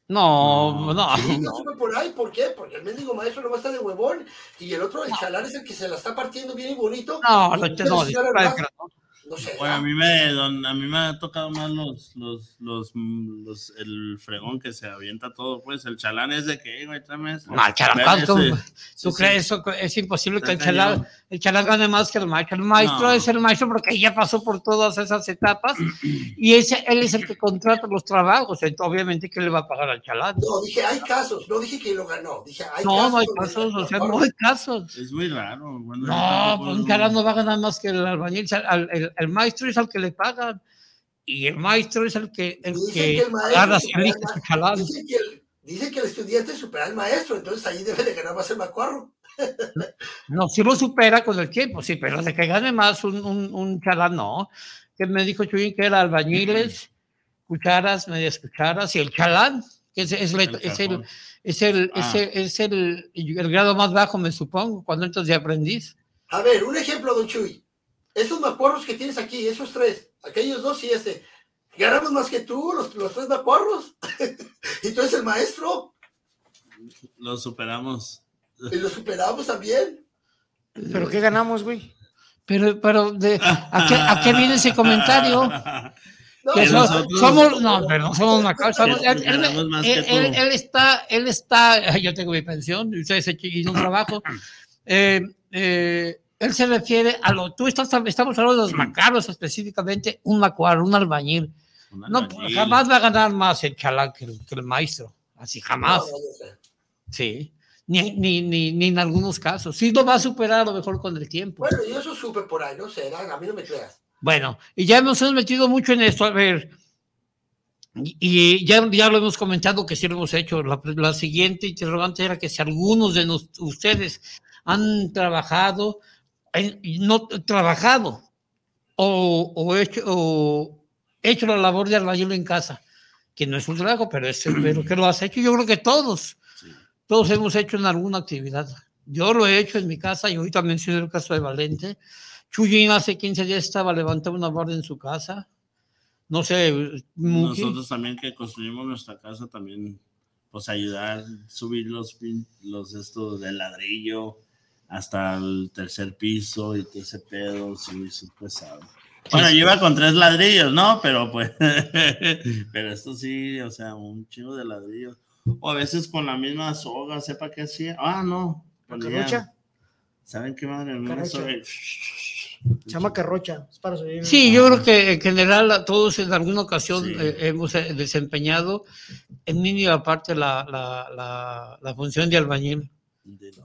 No, No, no. Sí, yo supe por ahí, ¿por qué? Porque el mendigo maestro no va a estar de huevón y el otro, el chalán, es el que se la está partiendo bien y bonito. No, Y no, no, no. No sé. Bueno, a mí me, don- a mí me ha tocado más los, los, los, los- el fregón que se avienta todo, pues, el chalán es de que, güey, tráeme esto. No, el chalán, ¿tú, tú Sí, crees sí. eso? Es imposible que el chalán, el chalán gane más que el maestro. El maestro No. es el maestro porque ya pasó por todas esas etapas y ese, él es el que contrata los trabajos. Entonces, obviamente, que le va a pagar al chalán? No, dije, hay casos, no dije que lo ganó, dije, hay No, casos. no hay casos, o sea, no hay casos. Es muy raro. Bueno, No, pues un chalán no va a ganar más que el albañil. El, el- el maestro es al que le pagan y el maestro es el que, el Dicen que que el su chalán. Dicen que, el, dicen que el estudiante supera al maestro, entonces ahí debe de ganar más el macuarro. No, si lo supera con el tiempo, sí, pero de que gane más un, un, un chalán, no. Que me dijo Chuyín que era albañiles, cucharas, medias cucharas y el chalán, que es, es, El es el, es, el, Ah. es, el, es el, el grado más bajo, me supongo, cuando entras de aprendiz. A ver, un ejemplo, don Chuy. Esos macuarros que tienes aquí, esos tres, aquellos dos y este, ganamos más que tú, los, los tres macuarros. y tú eres el maestro, Lo superamos. y lo superamos también. ¿Pero qué ganamos, güey? Pero, pero de, ¿a, qué, ¿a qué viene ese comentario? No, Que Que so- nosotros- somos, no, pero no somos macabros. somos- él, él- ganamos más que él- él- está, él está, yo tengo mi pensión, ustedes hizo un trabajo. Eh, eh, él se refiere a lo, tú estás, estamos hablando de los macabros específicamente, un macuar, un albañil. Un No, albañil. jamás va a ganar más el chalán que el, que el maestro, así jamás, no, no, no sé. sí. Ni, ni, ni, ni en algunos casos. Sí lo va a superar a lo mejor con el tiempo. Bueno, yo eso supe por ahí, no sé, a mí no me creas. Bueno, y ya hemos metido mucho en esto. A ver, y ya, ya lo hemos comentado que sí lo hemos hecho. La, la siguiente interrogante era que si algunos de nos- ustedes han trabajado, no trabajado o, o hecho, o hecho la labor de albañil en casa, que no es un trabajo, pero, es, pero que lo has hecho. Yo creo que todos, todos hemos hecho en alguna actividad. Yo lo he hecho en mi casa y ahorita mencioné el caso de Valente. Chuyín hace 15 días estaba levantando una barda en su casa. No sé, Muki. Nosotros también que construimos nuestra casa también, pues ayudar, subir los, los estos de ladrillo hasta el tercer piso y todo ese pedo, sí, sí, pesado. Bueno, yo iba con tres ladrillos, ¿no? Pero pues, pero esto sí, o sea, un chingo de ladrillos. O a veces con la misma soga, sepa qué hacía. Ah, no. ponía- ¿Carrocha? ¿Saben qué madre? Una Carrocha. soga Se llama carrocha. Es para subir. Sí, yo creo que en general todos en alguna ocasión eh, hemos eh, desempeñado en mínima parte la, la, la, la función de albañil.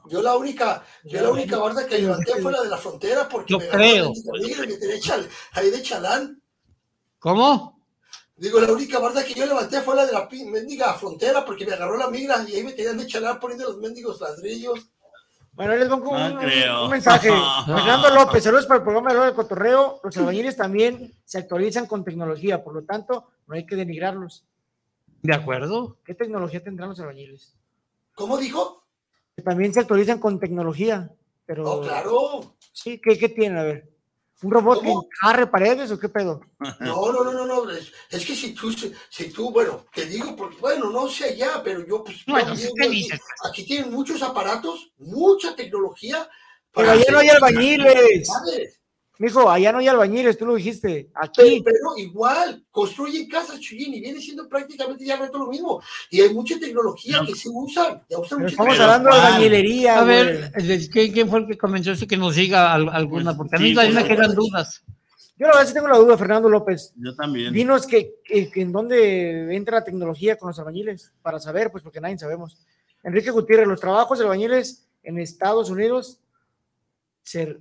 Yo la única, yo la única barda que levanté fue la de la frontera porque Yo me creo. ahí de chalán. ¿Cómo? Digo, la única barda que yo levanté fue la de la mendiga frontera porque me agarró la migra y ahí me tenían de chalán poniendo los mendigos ladrillos. Bueno, ahí les pongo No un, un- creo. un mensaje. Fernando López, saludos para el programa de Lo del Cotorreo. Los albañiles también se actualizan con tecnología, por lo tanto, no hay que denigrarlos. ¿De acuerdo? ¿Qué tecnología tendrán los albañiles? ¿Cómo dijo? Que también se actualizan con tecnología, pero... Oh, claro. Sí, ¿qué, qué tienen? A ver. ¿Un robot que jarre paredes o qué pedo? No, no, no, no, no. Es, es que si tú, si, si tú, bueno, te digo, porque, bueno, no sé allá, pero yo, pues, Bueno, yo ¿qué vivo aquí, dices? aquí tienen muchos aparatos, mucha tecnología. Pero allá no hay albañiles. Mijo, allá no hay albañiles, tú lo dijiste. Pero, Aquí. pero igual, construyen casas, Chuyín, y viene siendo prácticamente ya reto lo mismo. Y hay mucha tecnología que se usa. Ya mucha estamos tecnología. hablando de albañilería, A ver, ¿quién, quién fue el que comenzó eso? Que nos diga al- alguna, porque a mí sí, también me por quedan dudas. Yo la verdad sí tengo la duda, Fernando López. Yo también. Dinos que, que- que en dónde entra la tecnología con los albañiles, para saber, pues porque nadie sabemos. Enrique Gutiérrez, los trabajos de albañiles en Estados Unidos se-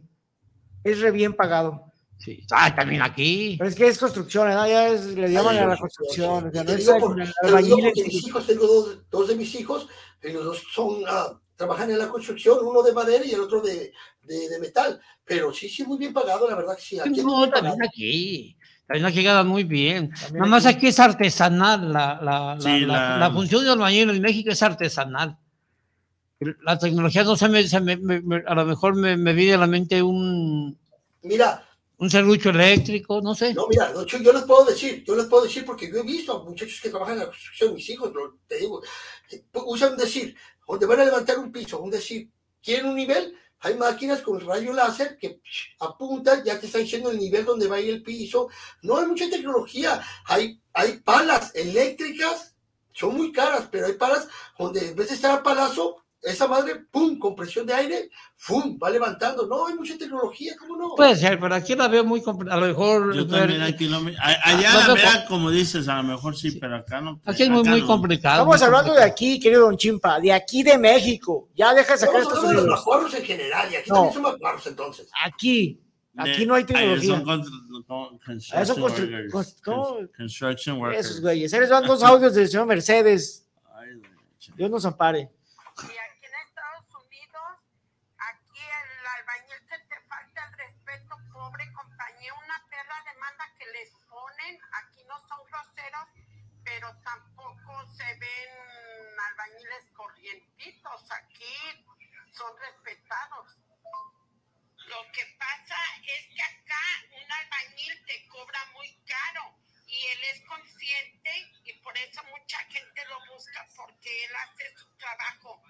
es re bien pagado. Sí. Ah, también aquí. Pero es que es construcción, ¿verdad? Ya es- le llaman a la sí, construcción. O sea, no es digo, por- digo mis hijos, tengo dos, dos de mis hijos, y los dos son, ah, trabajan en la construcción, uno de madera y el otro de, de, de metal. Pero sí, sí, muy bien pagado, la verdad que sí. Aquí No, también pagado. aquí. También aquí ganan muy bien. También Nada más aquí. aquí es artesanal. La, la, la, Sí, la- la- la función de albañil en México es artesanal. La tecnología no se me, a lo mejor me, viene a la mente un, Mira, un serrucho eléctrico, no sé. No, mira, yo, yo les puedo decir, yo les puedo decir porque yo he visto a muchachos que trabajan en la construcción, mis hijos, lo- te digo, eh, usan decir, donde van a levantar un piso, un decir, quieren un nivel, hay máquinas con rayo láser que apuntan, ya te están diciendo el nivel donde va a ir el piso. No hay mucha tecnología, hay, hay palas eléctricas, son muy caras, pero hay palas donde en vez de estar a palazo, esa madre, pum, con presión de aire, pum, va levantando. No, hay mucha tecnología, ¿cómo no? Puede ser, pero aquí la veo muy A lo mejor. Yo también aquí lo Allá, No, la verdad, como dices, a lo mejor sí, pero acá no. Aquí es muy, muy no. complicado. Estamos muy hablando de complicado. aquí, querido Don Chimpa, de aquí de México. Ya deja de sacar hablando de los macuarros en general, y aquí No. también son macuarros entonces. Aquí. De- Aquí no hay Ay, tecnología. son contra- con- Ah, son construction constru- workers. cons- ¿cómo? Con- Construction workers. Esos güeyes. Ahí les van dos audios del señor Mercedes. Ay, Dios nos ampare. Y aquí en Estados Unidos, aquí el albañil se te falta el respeto, pobre compañía, una perra demanda que les ponen, aquí no son groseros, pero tampoco se ven albañiles corrientitos, aquí son respetados. Lo que pasa es que acá un albañil te cobra muy caro y él es consciente y por eso mucha gente lo busca porque él hace su trabajo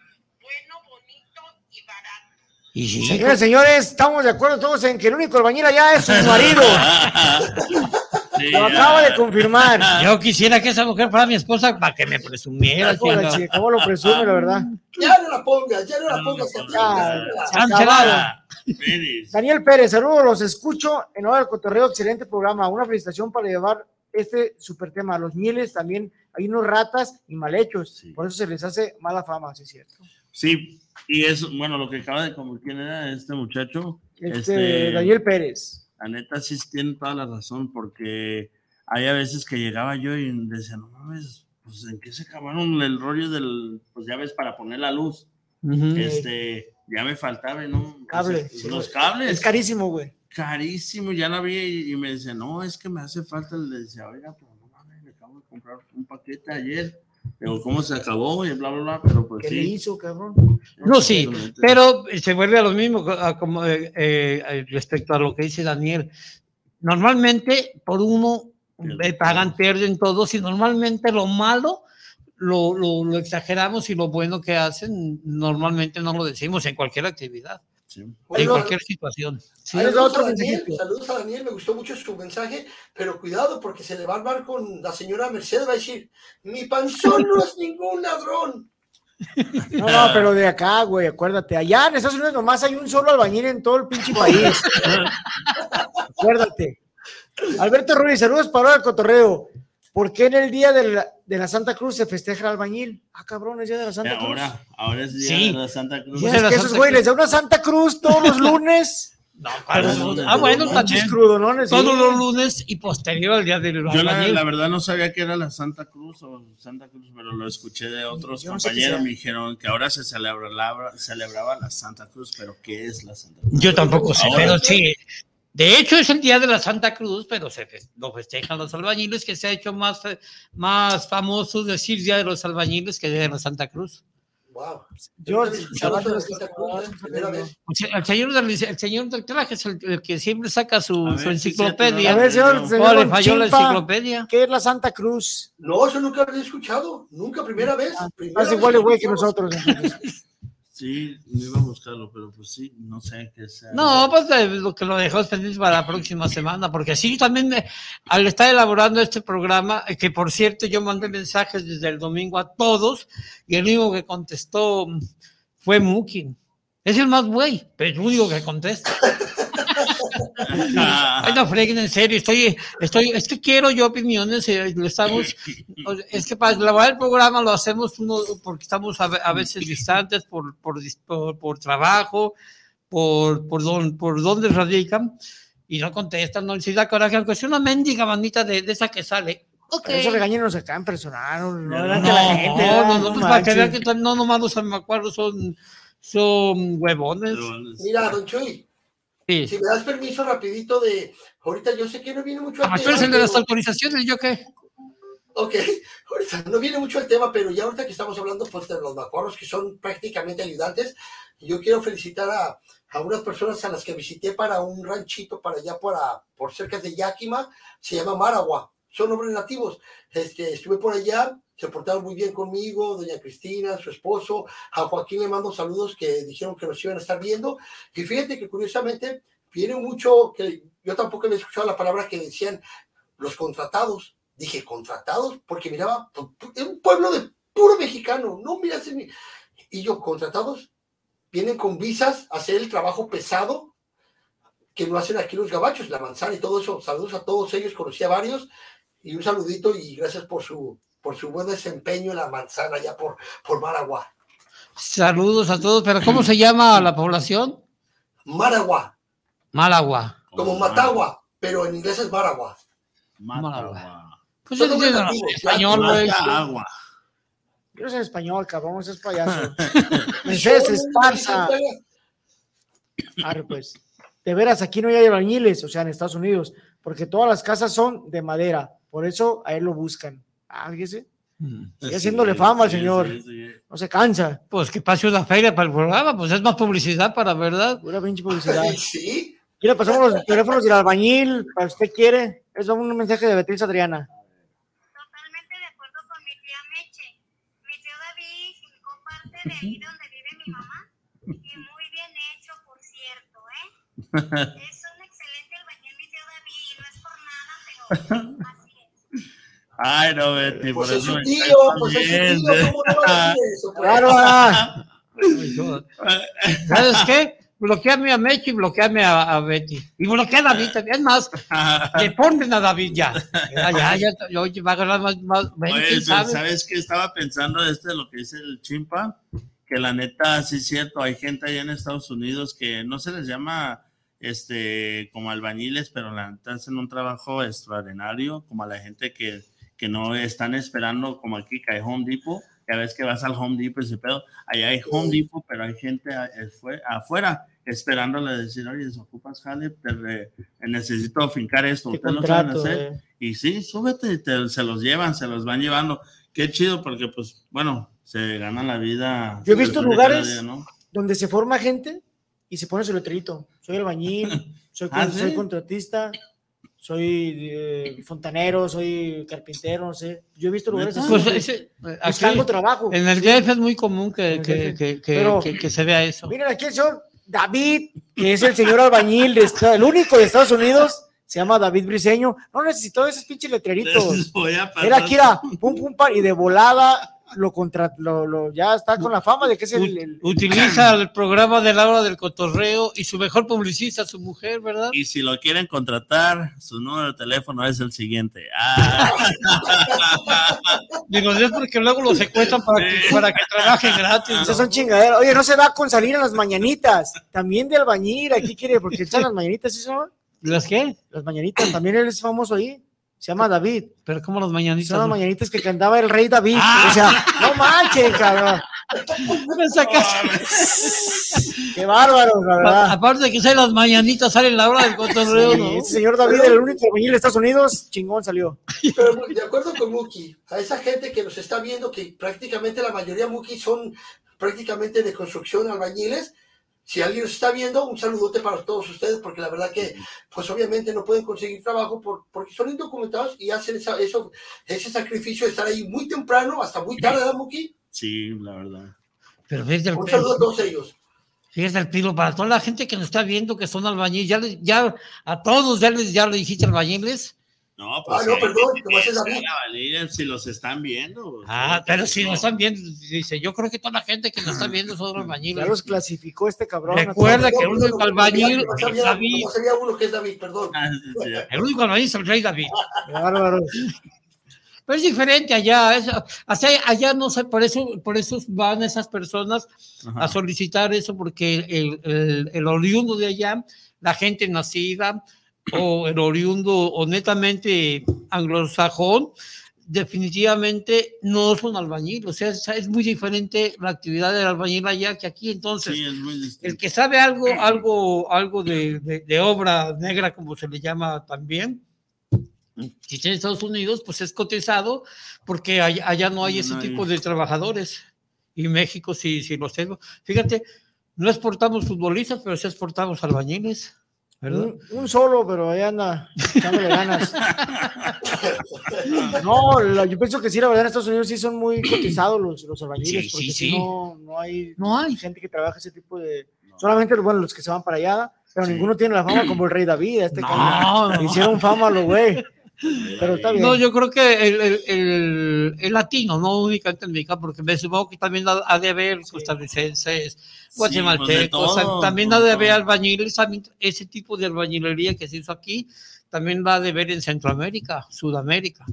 bueno, bonito y barato. Y sí, Señores, señores, estamos de acuerdo todos en que el único albañil allá es su marido. Sí, Lo acaba de confirmar. Yo quisiera que esa mujer fuera mi esposa para que me presumiera. ¿Cómo lo presume, la verdad? Ya no la pongas, ya no la pongas. Finish. Daniel Pérez, saludos, los escucho en Hora del Cotorreo, excelente programa. Una felicitación para llevar este super tema. Los mieles también hay unos ratas y mal hechos, Sí. por eso se les hace mala fama, sí es cierto. Sí, y es, bueno, lo que acaba de quién era este muchacho. Este, Daniel Pérez. La neta sí tiene toda la razón, porque hay a veces que llegaba yo y decía, no mames, pues en qué se acabaron el rollo del, pues ya ves, para poner la luz. Ujú. Este, ya me faltaba, ¿no? Cable, Pues, sí, los cables. Es carísimo, güey. carísimo, ya la vi y, y me dice, no, es que me hace falta. Le decía, oiga, pero no mames, le acabo de comprar un paquete ayer. Digo, ¿cómo se acabó? Y bla, bla, bla, pero pues ¿Qué le sí. hizo, cabrón? No, sí, Exactamente. pero se vuelve a lo mismo a como, eh, eh, respecto a lo que dice Daniel. Normalmente, por uno, eh, pagan, pierden todos, y normalmente lo malo lo, lo, lo exageramos y lo bueno que hacen, normalmente no lo decimos en cualquier actividad, Sí. en cualquier situación. Sí. Ahí les va Saludos otro a, Daniel, mensajito. saludos a Daniel, me gustó mucho su mensaje, pero cuidado porque se le va a armar con la señora Mercedes, va a decir, mi panzón no es ningún ladrón. No, no, pero de acá, güey, acuérdate. Allá en Estados Unidos nomás hay un solo albañil en todo el pinche país. acuérdate. Alberto Ruiz, saludos para el cotorreo. ¿Por qué en el día de la, de la Santa Cruz se festeja el albañil? Ah, cabrón, es día de la Santa Cruz. Ahora, ahora es día Sí. de la Santa Cruz. Y es que esos güey les da una Santa Cruz todos los lunes. Para- lunes, ah, bueno, también. Crudonones, sí. Todos los lunes y posterior al día del Yo la, verdad no sabía que era la Santa Cruz o Santa Cruz, pero lo escuché de otros Yo no sé qué compañeros. Me dijeron que ahora se celebraba, celebraba la Santa Cruz, pero ¿qué es la Santa Cruz? Yo tampoco sé, Ahora, pero sí. De hecho, es el día de la Santa Cruz, pero se fe- lo festejan los albañiles, que se ha hecho más, eh, más famoso decir día de los albañiles que día de la Santa Cruz. Wow. ¿eh? Primera vez. O sea, El señor del, el señor del traje es el, el que siempre saca su, A ver, su sí, enciclopedia. A ver, señor, señor le falló la enciclopedia. ¿Qué es la Santa Cruz? No, eso nunca había escuchado. Nunca, primera vez. Primera Hace vez igual de güey que nosotros. Sí, no iba a buscarlo, pero pues sí, no sé qué sea. No, pues eh, lo que lo dejó pendiente para la próxima semana, porque sí, también me- al estar elaborando este programa, eh, que por cierto yo mandé mensajes desde el domingo a todos, y el único que contestó fue Muki. Es el más güey, pero es el único que contesta. Ay, no freguen, en serio, estoy, estoy, es que quiero yo opiniones, eh, lo estamos, es que para elaborar el programa lo hacemos uno, porque estamos a, ve- a veces distantes por, por, por, por trabajo, por, por, don, por dónde radican, y no contestan, no da coraje, aunque sea una mendiga manita de, de esa que sale. Ok. Pero eso regañenos acá en personal, no, no, No, la gente. no, no, no, pues para que vean que no nomás los me acuerdo son, son huevones. Mira, don Chuy, Sí. si me das permiso rapidito de... Ahorita yo sé que no viene mucho al Ah, tema, eres el de las pero- autorizaciones, ¿yo qué? Ok, ahorita no viene mucho el tema, pero ya ahorita que estamos hablando pues, de los macuarros que son prácticamente ayudantes, yo quiero felicitar a, a unas personas a las que visité para un ranchito para allá para, por cerca de Yakima, se llama Maragua, son hombres nativos. Este, estuve por allá, se portaron muy bien conmigo, doña Cristina, su esposo, a Joaquín le mando saludos que dijeron que nos iban a estar viendo, y fíjate que curiosamente viene mucho, que yo tampoco había escuchado la palabra que decían los contratados. Dije, ¿contratados? Porque miraba, pu- pu- es un pueblo de puro mexicano, no miras Y yo, ¿contratados? Vienen con visas a hacer el trabajo pesado que no hacen aquí los gabachos, la manzana y todo eso. Saludos a todos ellos, conocí a varios y un saludito y gracias por su, por su buen desempeño en la manzana allá por, por Maragua. Saludos a todos, pero ¿cómo se llama la población? Maragua, Malagua. como Matagua, pero en inglés es Maragua. Malagua. Pues yo entiendo nativos, español, güey. Agua. Yo no sé español, cabrón, no seas payaso. Mercedes Esparza. Arre, pues. De veras, aquí no hay albañiles, o sea, en Estados Unidos, porque todas las casas son de madera, por eso a él lo buscan. Ah, fíjese, sigue haciéndole fama al señor, sí, sí. no se cansa, Pues que pase una feria para el programa, pues es más publicidad para verdad. pura pinche publicidad. Sí, le pasamos los teléfonos del albañil, para usted quiere, es un mensaje de Beatriz Adriana. Totalmente de acuerdo con mi tía Meche. Mi tío David comparte de ahí donde vive mi mamá. Y muy bien hecho, por cierto, ¿eh? Es un excelente albañil mi tío David y no es por nada, pero. Ay, no, Betty, pues por es eso tío, pues es tío, ¿cómo no va a decir eso? pues? ¡Bárbara! ¿Sabes qué? Bloqueame a Mechi y bloqueame a, a Betty. Y bloquea a David también. Es más, le ponen a David ya. Ya, ya, ya. Oye, va a ganar más. más Oye, ¿quién pero sabe? ¿sabes qué estaba pensando de este, lo que dice el chimpa? Que la neta, sí es cierto, hay gente allá en Estados Unidos que no se les llama este como albañiles, pero la neta hacen un trabajo extraordinario, como a la gente que, que no están esperando, como aquí que hay Home Depot, que a veces que vas al Home Depot ese pedo, allá hay Home Depot, pero hay gente afuera esperándole decir, oye, desocupas jale, te necesito fincar esto, Te ustedes lo saben hacer. eh. Y sí, súbete, te- se los llevan, se los van llevando. Qué chido, porque pues, bueno, se gana la vida. Yo he visto lugares cada día, ¿no? donde se forma gente y se pone su letrerito. Soy albañil, soy, ¿Ah, soy sí? contratista, soy eh, fontanero, soy carpintero, no sé. Yo he visto lugares así. Pues ese, buscando aquí, trabajo. en el DF es muy común que, que, que, que, Pero- que- que se vea eso. Miren aquí el señor David, que es el señor albañil, de el único de Estados Unidos. Se llama David Briseño. No necesitó esos pinches letreritos. Era aquí, era pum, pum, pa, y de volada lo contra, lo, lo- ya está con la fama de que es el, el- Utiliza el programa de la hora del cotorreo y su mejor publicista, su mujer, ¿verdad? Y si lo quieren contratar, su número de teléfono es el siguiente. Ah, Digo, es porque luego lo secuestran para que, para que trabajen gratis. Esas son chingaderas. Oye, no se va con salir en las mañanitas. También de albañil, aquí quiere, porque están las mañanitas, ¿sí son? ¿Las qué? Las mañanitas, también él es famoso ahí. Se llama David. Pero como las mañanitas. Son las no? mañanitas que cantaba el rey David. Ah. O sea, no manches, cabrón. Me sacas- Qué bárbaro, la verdad. Aparte de que sale las mañanitas, sale la hora del cotorreo, Sí, ¿no? Señor David, el único albañil de Estados Unidos, chingón salió. Pero de acuerdo con Muki, a esa gente que nos está viendo, que prácticamente la mayoría Muki son prácticamente de construcción, albañiles, si alguien nos está viendo, un saludote para todos ustedes, porque la verdad que, pues obviamente no pueden conseguir trabajo por, porque son indocumentados y hacen esa- eso, ese sacrificio de estar ahí muy temprano, hasta muy tarde, ¿verdad, Muki? sí, la verdad. Pero fíjate el, Un saludo a todos ellos. fíjate el pilo para toda la gente que nos está viendo que son albañiles, ya, ya a todos ya les ya le dijiste albañiles. No, pues Ah, no, perdón, nomás es David. a valer si los están viendo. pues, Ah, pero si no. nos están viendo, dice, yo creo que toda la gente que nos está viendo son Ya albañiles. los clasificó este cabrón. Recuerda que el único albañil es David. nomás había uno que es David, perdón. Ah. El único albañil es el rey David. Qué bárbaro. Pero es diferente allá, es, o sea, allá no sé, por eso, por eso van esas personas Ajá. a solicitar eso, porque el, el, el oriundo de allá, la gente nacida, o el oriundo o netamente anglosajón, definitivamente no son albañil, o sea, es, muy diferente la actividad del albañil allá que aquí, entonces, Sí, el que sabe algo, algo, algo de, de- de obra negra, como se le llama también, si está en Estados Unidos, pues es cotizado, porque allá, allá no hay ese No hay. tipo de trabajadores. Y México sí, sí los tengo. Fíjate, no exportamos futbolistas, pero sí exportamos albañiles. Un, un solo, pero ahí anda echándole ganas. No, la- yo pienso que sí, la verdad, en Estados Unidos sí son muy cotizados los, los albañiles, Sí, porque sí. si no, no hay, No hay. gente que trabaja ese tipo de. Solamente bueno, los que se van para allá, pero ninguno tiene la fama como el rey David. Este No, no. Hicieron fama a los güey. Pero está bien. No, yo creo que el, el- el- el latino, no únicamente el mexicano, porque me supongo que también ha, de haber costarricenses, guatemaltecos, pues también ha de haber albañiles, también ese tipo de albañilería que se hizo aquí, también va a de ver en Centroamérica, Sudamérica,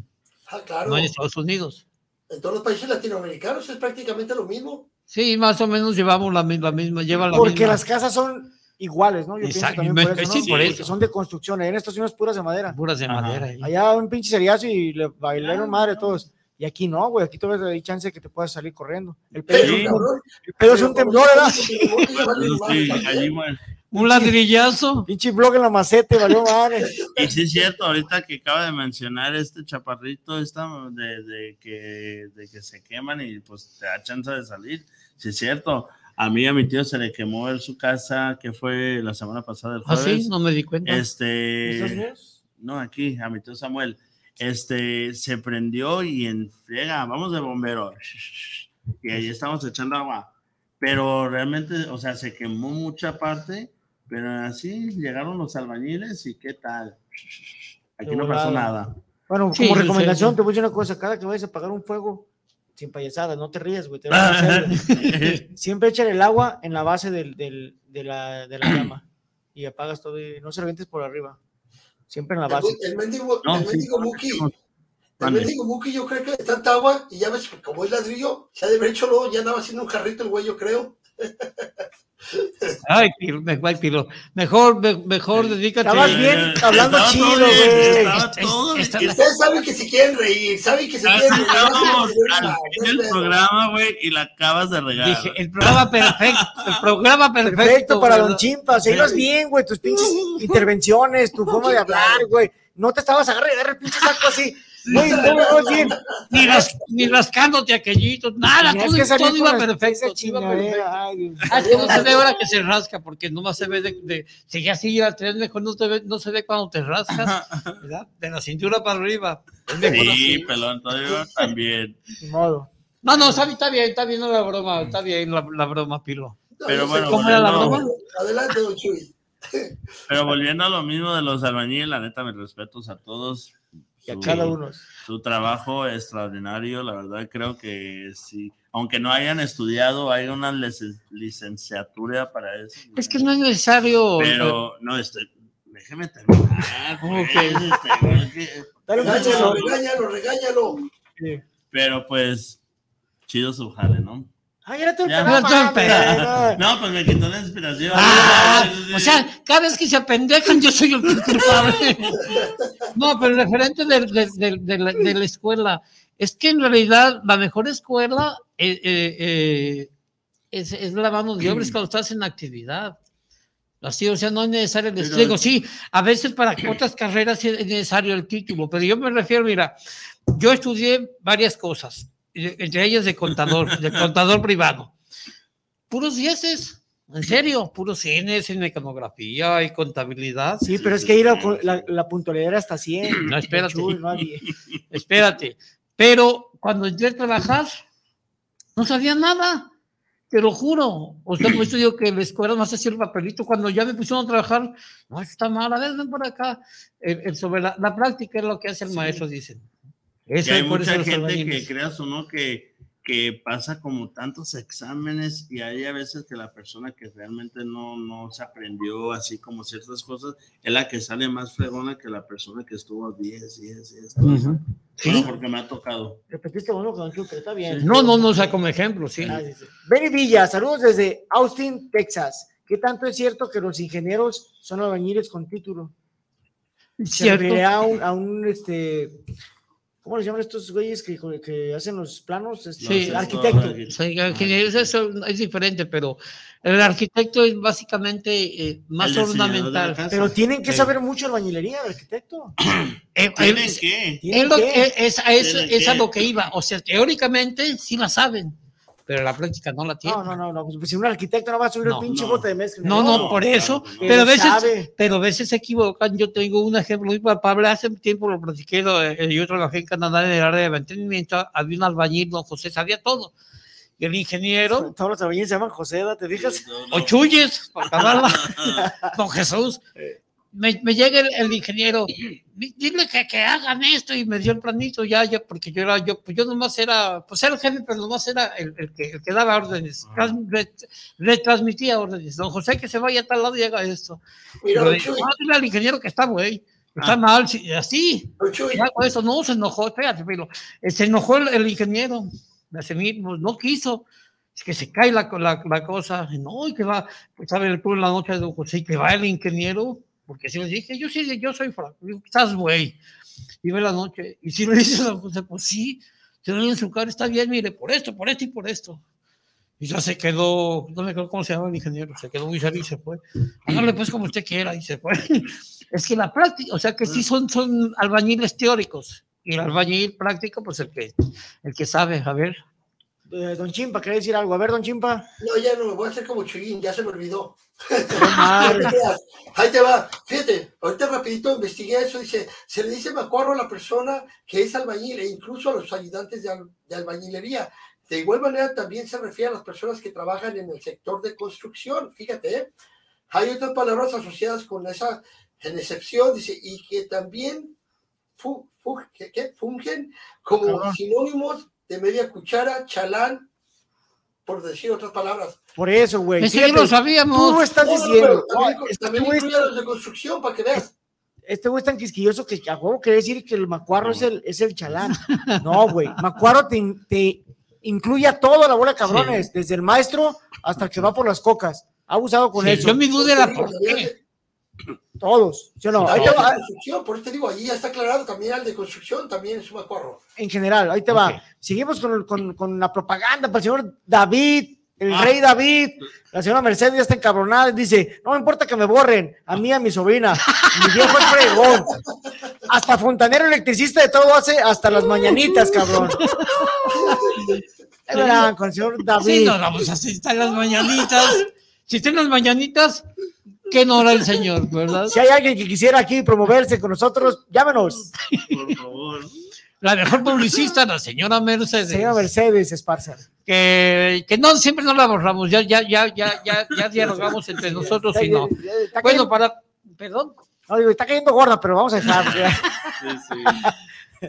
Ah, claro. no en Estados Unidos. En todos los países latinoamericanos es prácticamente lo mismo. Sí, más o menos llevamos la, mi- la misma, lleva la Porque misma. las casas son iguales, ¿no? Yo pienso también por eso, sí, ¿no? por Porque eso. son de construcción. En Estados Unidos puras de madera. Puras de Ajá. madera. ¿eh? Allá un pinche seriazo y le bailaron madre todos. Y aquí no, güey. Aquí todavía hay chance de que te puedas salir corriendo. El pedo, Pero, es, un, cabrón, el pedo es un temblor, ¿verdad? Sí, allí. Un ladrillazo. Pinche blog en la macete, valió madre. Y sí es cierto, ahorita que acaba de mencionar este chaparrito, esta de, de que, de que se queman y pues te da chance de salir. Sí es cierto. A mí y a mi tío se le quemó en su casa, que fue la semana pasada, el ¿Ah, jueves. sí? No me di cuenta. Este. No, aquí, a mi tío Samuel. Este, se prendió y en friega, vamos de bombero. Y ahí estamos echando agua. Pero realmente, o sea, se quemó mucha parte, pero así llegaron los albañiles y qué tal. Aquí no pasó nada. Bueno, Sí, como sí, recomendación, sí. te voy a decir una cosa. Cada que vayas a apagar un fuego, sin payasadas, no te rías, güey. te van a hacer, güey. Siempre echan el agua en la base del, del- de, la, de la llama y apagas todo y no se revientes por arriba. Siempre en la base. El, el mendigo, No, el sí, mendigo no, Muki, no. el mendigo Muki, yo creo que de tanta agua, y ya ves, como es ladrillo, se ha de haber hecho luego, ya andaba haciendo un jarrito el güey, yo creo. Ay, Piro, me- ay, Piro. Mejor, me- mejor dedícate. Estabas bien hablando Estaba chido, güey. Ustedes saben que si quieren reír, saben que si quieren reír. Al fin del programa, güey, y la acabas de regar. Dije, el programa perfecto, el programa perfecto. Perfecto para. Don Chimpa. Se ibas bien, güey. Tus pinches intervenciones, tu forma de hablar, güey. No te estabas agarrando agarra el pinche saco así. Güey, no, no, bien. Ni, ras- ni rascándote aquellitos, nada, todo, que salir todo iba perfecto. todo iba perfecto. chingadera. Ay, Dios. Ah, es que no se ve ahora que se rasca, porque nomás se ve de, de si ya sigue al tren, mejor no, te ve, no se ve cuando te rascas, ¿verdad? De la cintura para arriba. Es mejor Sí, pelón, todavía también. Modo. No, no, está, bien, está bien, está bien la broma, está bien la, la broma, Pilo. Pero bueno, ¿Cómo era la volviendo- broma? Adelante, don Chuy. Pero volviendo a lo mismo de los albañiles, la neta, mis respetos a todos. Y a su- cada uno. Su trabajo extraordinario, la verdad creo que sí. Aunque no hayan estudiado, hay una lic- licenciatura para eso. Es que no es necesario. Pero no, estoy, déjeme terminar. pues, este, que- Regáñalo, regáñalo, regáñalo. pero pues, chido su jale, ¿no? Ay, era tu Ya. no. No, pues me quitó la inspiración. Ah, o sea, cada vez que se apendejan, yo soy el culpable. No, pero el referente de, de- de- de la, de la escuela, es que en realidad la mejor escuela eh, eh, eh, es, es la mano de obra, es cuando estás en actividad. Así, o sea, no es necesario el estudio. Sí, a veces para otras carreras es necesario el título, pero yo me refiero, mira, yo estudié varias cosas, entre ellas de contador, de contador privado. Puros dieces, en serio, puros cines en mecanografía y contabilidad. Sí, pero es que ahí la, la, la puntualidad era hasta 100. No, espérate. Chul, no. Espérate. Pero cuando entré a trabajar, no sabía nada. Te lo juro. O sea, por eso digo que la escuela más hacía el papelito. Cuando ya me pusieron a trabajar, no, está mal, a ver, ven por acá. El- el sobre la, la práctica es lo que hace el maestro, dicen. Eso hay mucha gente que creas o no que, que pasa como tantos exámenes y hay a veces que la persona que realmente no, no se aprendió así como ciertas cosas es la que sale más fregona que la persona que estuvo 10, 10, 10. Ujú. Sí. Sí. porque me ha tocado. Repetiste uno con Chuck, está bien. No, no, no, o sea, como ejemplo, sí. Ah, sí, sí. Benny Villa, saludos desde Austin, Texas. ¿Qué tanto es cierto que los ingenieros son albañiles con título? Cierto. refiere a un, a un, este, ¿cómo les llaman estos güeyes que, que hacen los planos? Este, Sí, arquitecto. Sí, ingeniero, eso, es diferente, pero el arquitecto es básicamente eh, más El ornamental. Pero tienen que Sí. saber mucho albañilería, el arquitecto. Eh, ¿Tienen es- qué? ¿Tienen es, lo qué? que- es, a eso- ¿Tienen es a lo que iba. O sea, teóricamente sí la saben, pero la práctica no la tienen. No, no, no, no. Pues si un arquitecto no va a subir No, el pinche no. bote de mezcla. No, no, por eso. claro, no. Pero a veces, sabe. pero a veces se equivocan. Yo tengo un ejemplo muy palpable. Hace tiempo lo platiqué. lo- eh, Yo trabajé en Canadá en el área de mantenimiento. Había un albañil, don José, sabía todo. Y el ingeniero, Todos los albañiles se llaman José. ¿te fijas? o Chuyes, para acabarla, don Jesús. Me, me llega el, el ingeniero, "Di- dile que, que hagan esto y me dio el planito ya, ya, porque yo era, yo, pues yo nomás era, pues era el jefe, pero nomás era el, el que, el que daba órdenes, tras- re- retransmitía órdenes. Don José, que se vaya a tal lado y haga esto. Mira, Pero le Chuy, "No, dile al ingeniero que está, güey, está mal, sí, así. eso, no, se enojó, espérate, pero eh, se enojó el, el ingeniero, mismo, no quiso, es que se cae la, la, la cosa, no, y que va, pues sabe el en la noche de don José, y que va el ingeniero, porque si le dije, yo sí, yo soy Frank, digo, estás güey, y ve la noche, y si le dice a José, pues sí, se ve en su cara, está bien, mire, por esto, por esto y por esto. Y ya se quedó, no me acuerdo cómo se llama el ingeniero, se quedó muy serio y se fue. Hágale pues como usted quiera y se fue. Es que la práctica, o sea que sí son, son albañiles teóricos y el albañil práctico, pues el que, el que sabe, a ver. Eh, don Chimpa, ¿quería decir algo? A ver, don Chimpa. no, ya no me voy a hacer como Chuyín, ya se me olvidó. Ahí te va. Fíjate, ahorita rapidito investigué eso. Dice, se le dice macuarro a la persona que es albañil e incluso a los ayudantes de, al- de albañilería. De igual manera también se refiere a las personas que trabajan en el sector de construcción. Fíjate, ¿eh? hay otras palabras asociadas con esa en excepción, dice, y que también fungen como Cabrón. sinónimos de media cuchara, chalán, por decir otras palabras. Por eso, güey. Fíjate, lo sabíamos. Tú estás No, diciendo. también, este también incluye a los de construcción, para que veas. este güey es tan quisquilloso que a huevo quiere decir que el macuarro es el, es el chalán. No, güey. Macuarro te, in- te incluye a toda la bola de cabrones, desde el maestro hasta el que va por las cocas. Ha abusado con Sí, eso. yo mi duda era por qué. Todos. ¿sí o no? Ahí te va, construcción, por eso te digo, ahí ya está aclarado, también al de construcción también es un macuarro. en general, ahí te va. Seguimos con, con- con la propaganda para el señor David, el Ah. rey David. La señora Mercedes ya está encabronada y dice: No me importa que me borren, a mí, a mi sobrina. Mi viejo es fregón. Hasta fontanero electricista de todo hace, hasta las mañanitas, cabrón. Verán, con el señor Sí, David. no, no, pues así están las mañanitas. Si están las mañanitas, ¿qué no hará el señor, verdad? Si hay alguien que quisiera aquí promoverse con nosotros, llámenos. Por favor. La mejor publicista, la señora Mercedes. Señora Mercedes Esparza. que, que no, siempre no la borramos, ya, ya, ya, ya, ya, ya dialogamos entre nosotros y no. Bueno, para, perdón, No, digo, está cayendo gorda, pero vamos a dejar.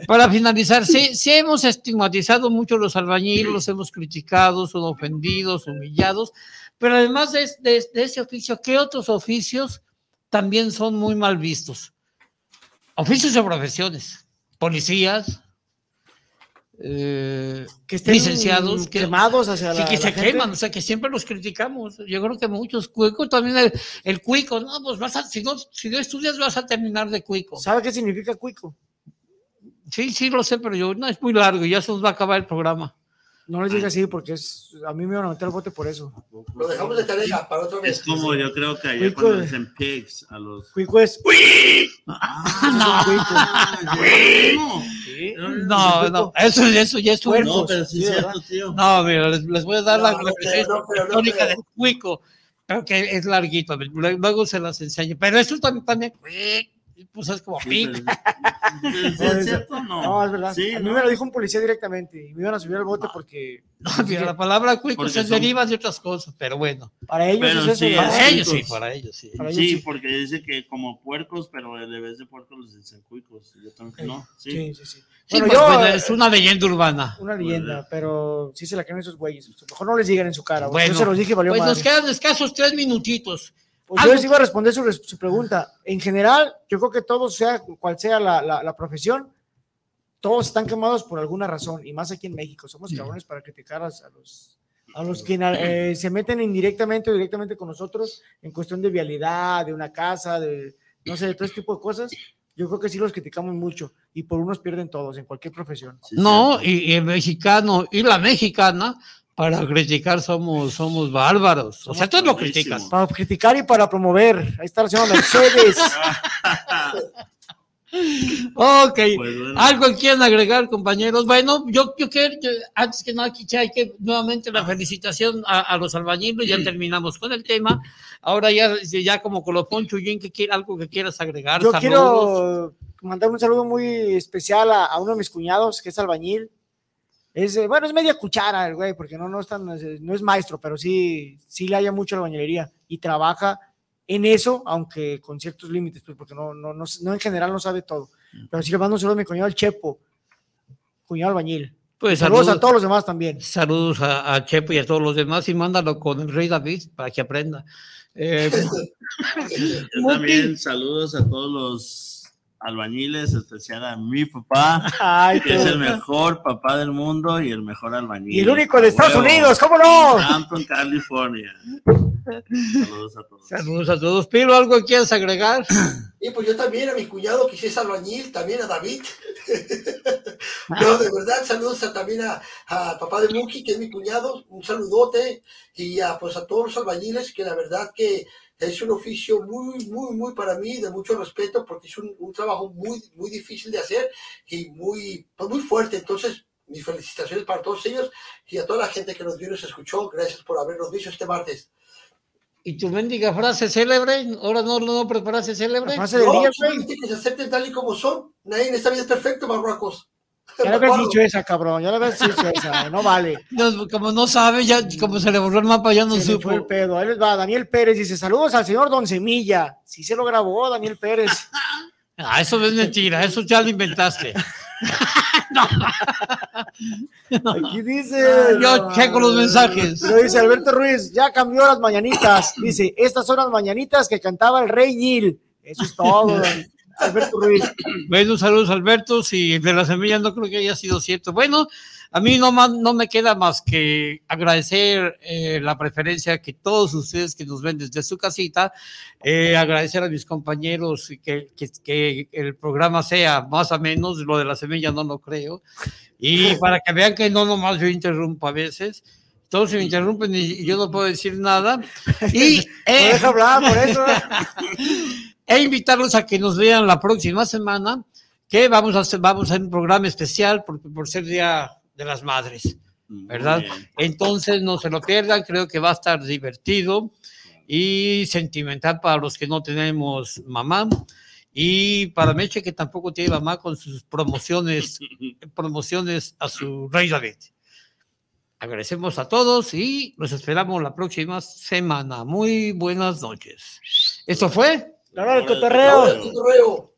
Para finalizar, sí, sí hemos estigmatizado mucho a los albañiles, los hemos criticado, son ofendidos, humillados, pero además de, de- de ese oficio, ¿qué otros oficios también son muy mal vistos? Oficios o profesiones, policías, eh, Que estén licenciados, que, quemados hacia sí, la- que la se gente. queman, o sea, que siempre los criticamos. Yo creo que muchos, cuico también, el, el cuico, no, pues vas a, si no, si no estudias vas a terminar de cuico. ¿Sabe qué significa cuico? Sí, sí, lo sé, pero yo, no, es muy largo y ya se nos va a acabar el programa. No les diga así porque es, a mí me van a meter el bote por eso. Lo dejamos de tarea para otra vez. Es como yo creo que allá cuando dicen pigs a los. Cuico es. No, no, eso, eso ya es un... No, pero sí es cierto, tío. No, mira, les, les voy a dar la No, no no no del cuico. Creo que es larguito, luego luego se las enseño. Pero eso también, también pues es como Sí, pic. pero- pero ¿sí No, ¿Es cierto no? No, es verdad. Sí, a mí ¿no? me lo dijo un policía directamente y me iban a subir al bote porque No, mira, la palabra cuico se son- deriva de otras cosas, pero bueno. para ellos Pero es eso. sí, sí, pues. para ellos sí. Para ellos Sí, sí. porque dice que como puercos, pero de vez de puercos les dicen cuicos. Yo también, no, sí. Sí, sí, sí. Sí, Bueno, pues, yo, pues, es una leyenda urbana. una leyenda, pero sí se la creen esos güeyes. Mejor no les digan en su cara. Bueno, yo se los dije, y valió pues nos quedan escasos tres minutitos. Pues yo les iba a responder su, su pregunta. En general, yo creo que todos, sea cual sea la, la- la profesión, todos están quemados por alguna razón, y más aquí en México. Somos cabrones para criticar a, a los, a los que eh, se meten indirectamente o directamente con nosotros en cuestión de vialidad, de una casa, de no sé, de todo este tipo de cosas. Yo creo que sí los criticamos mucho y por unos pierden todos en cualquier profesión. No, y, y el mexicano y la mexicana, para criticar somos, somos bárbaros. O sea, tú lo criticas. Para criticar y para promover. Ahí está la señora Mercedes. Ok. Pues bueno. ¿Algo quieren agregar, compañeros? Bueno, yo, yo quiero, yo- antes que nada, hay que nuevamente la felicitación a, a los albañiles, ya terminamos con el tema. Ahora ya, ya como colofón, Chuyín, que quiere, algo que quieras agregar. Yo Saludos. quiero mandar un saludo muy especial a, a uno de mis cuñados, que es albañil. Es, eh, bueno, es media cuchara el güey, porque no, no, es tan- no es maestro, pero sí, sí le haya mucho a la albañilería y trabaja en eso, aunque con ciertos límites, pues porque no, no, no, no en general no sabe todo. Pero sí le mando un saludo a mi cuñado el Chepo, cuñado albañil. Pues saludos, saludos, a todos los demás también. saludos a, a Chepo y a todos los demás y mándalo con el Rey David para que aprenda. Eh, Yo también saludos a todos los albañiles, especial a mi papá, Ay, que es el mejor papá del mundo y el mejor albañil. y el único de Estados Huevo. Unidos, ¿cómo no? Hampton, California. Saludos a todos. saludos a todos. Pilo, ¿algo que quieras agregar? Y pues yo también a mi cuñado que sí es albañil, también a David. no, de verdad, saludos a- también a, a papá de Muki, que es mi cuñado, un saludote, y a, pues a todos los albañiles, que la verdad que es un oficio muy, muy, muy para mí, de mucho respeto, porque es un, un trabajo muy, muy difícil de hacer y muy, pues muy fuerte. Entonces, mis felicitaciones para todos ellos y a toda la gente que nos vio y nos escuchó. Gracias por habernos visto este martes. ¿Y tu mendiga frase célebre? ¿Ahora no, no preparaste célebre? La frase del No, día, güey. solamente que se acepten tal y como son. Nadie en esta vida es perfecto, marruecos. Ya le habías dicho esa, cabrón. Ya le habías dicho esa. No vale. Como no sabe, ya como se le borró el mapa, ya no Se supo. el pedo. Ahí les va. Daniel Pérez dice: Saludos al señor Don Semilla. Sí se lo grabó, Daniel Pérez. Ah, eso es mentira, eso ya lo inventaste. Aquí dice. Yo checo los mensajes. Lo dice Alberto Ruiz: Ya cambió las mañanitas. Dice: Estas son las mañanitas que cantaba el Rey Nil. Eso es todo. Alberto Ruiz. Bueno, saludos Alberto, si de la semilla no creo que haya sido cierto. Bueno, a mí no, más, no me queda más que agradecer eh, la preferencia que todos ustedes que nos ven desde su casita, eh, agradecer a mis compañeros que, que, que el programa sea más o menos, lo de la semilla no lo creo, y para que vean que no nomás yo interrumpo a veces. Todos se me interrumpen y yo no puedo decir nada. Y, No eh, deja hablar por eso. e invitarlos a que nos vean la próxima semana, que vamos a hacer, vamos a hacer un programa especial por, por ser Día de las Madres, ¿verdad? Entonces no se lo pierdan, creo que va a estar divertido y sentimental para los que no tenemos mamá. Y para Meche, que tampoco tiene mamá con sus promociones, promociones a su rey David. Agradecemos a todos y los esperamos la próxima semana. Muy buenas noches. Esto fue La hora del cotorreo. La hora del cotorreo.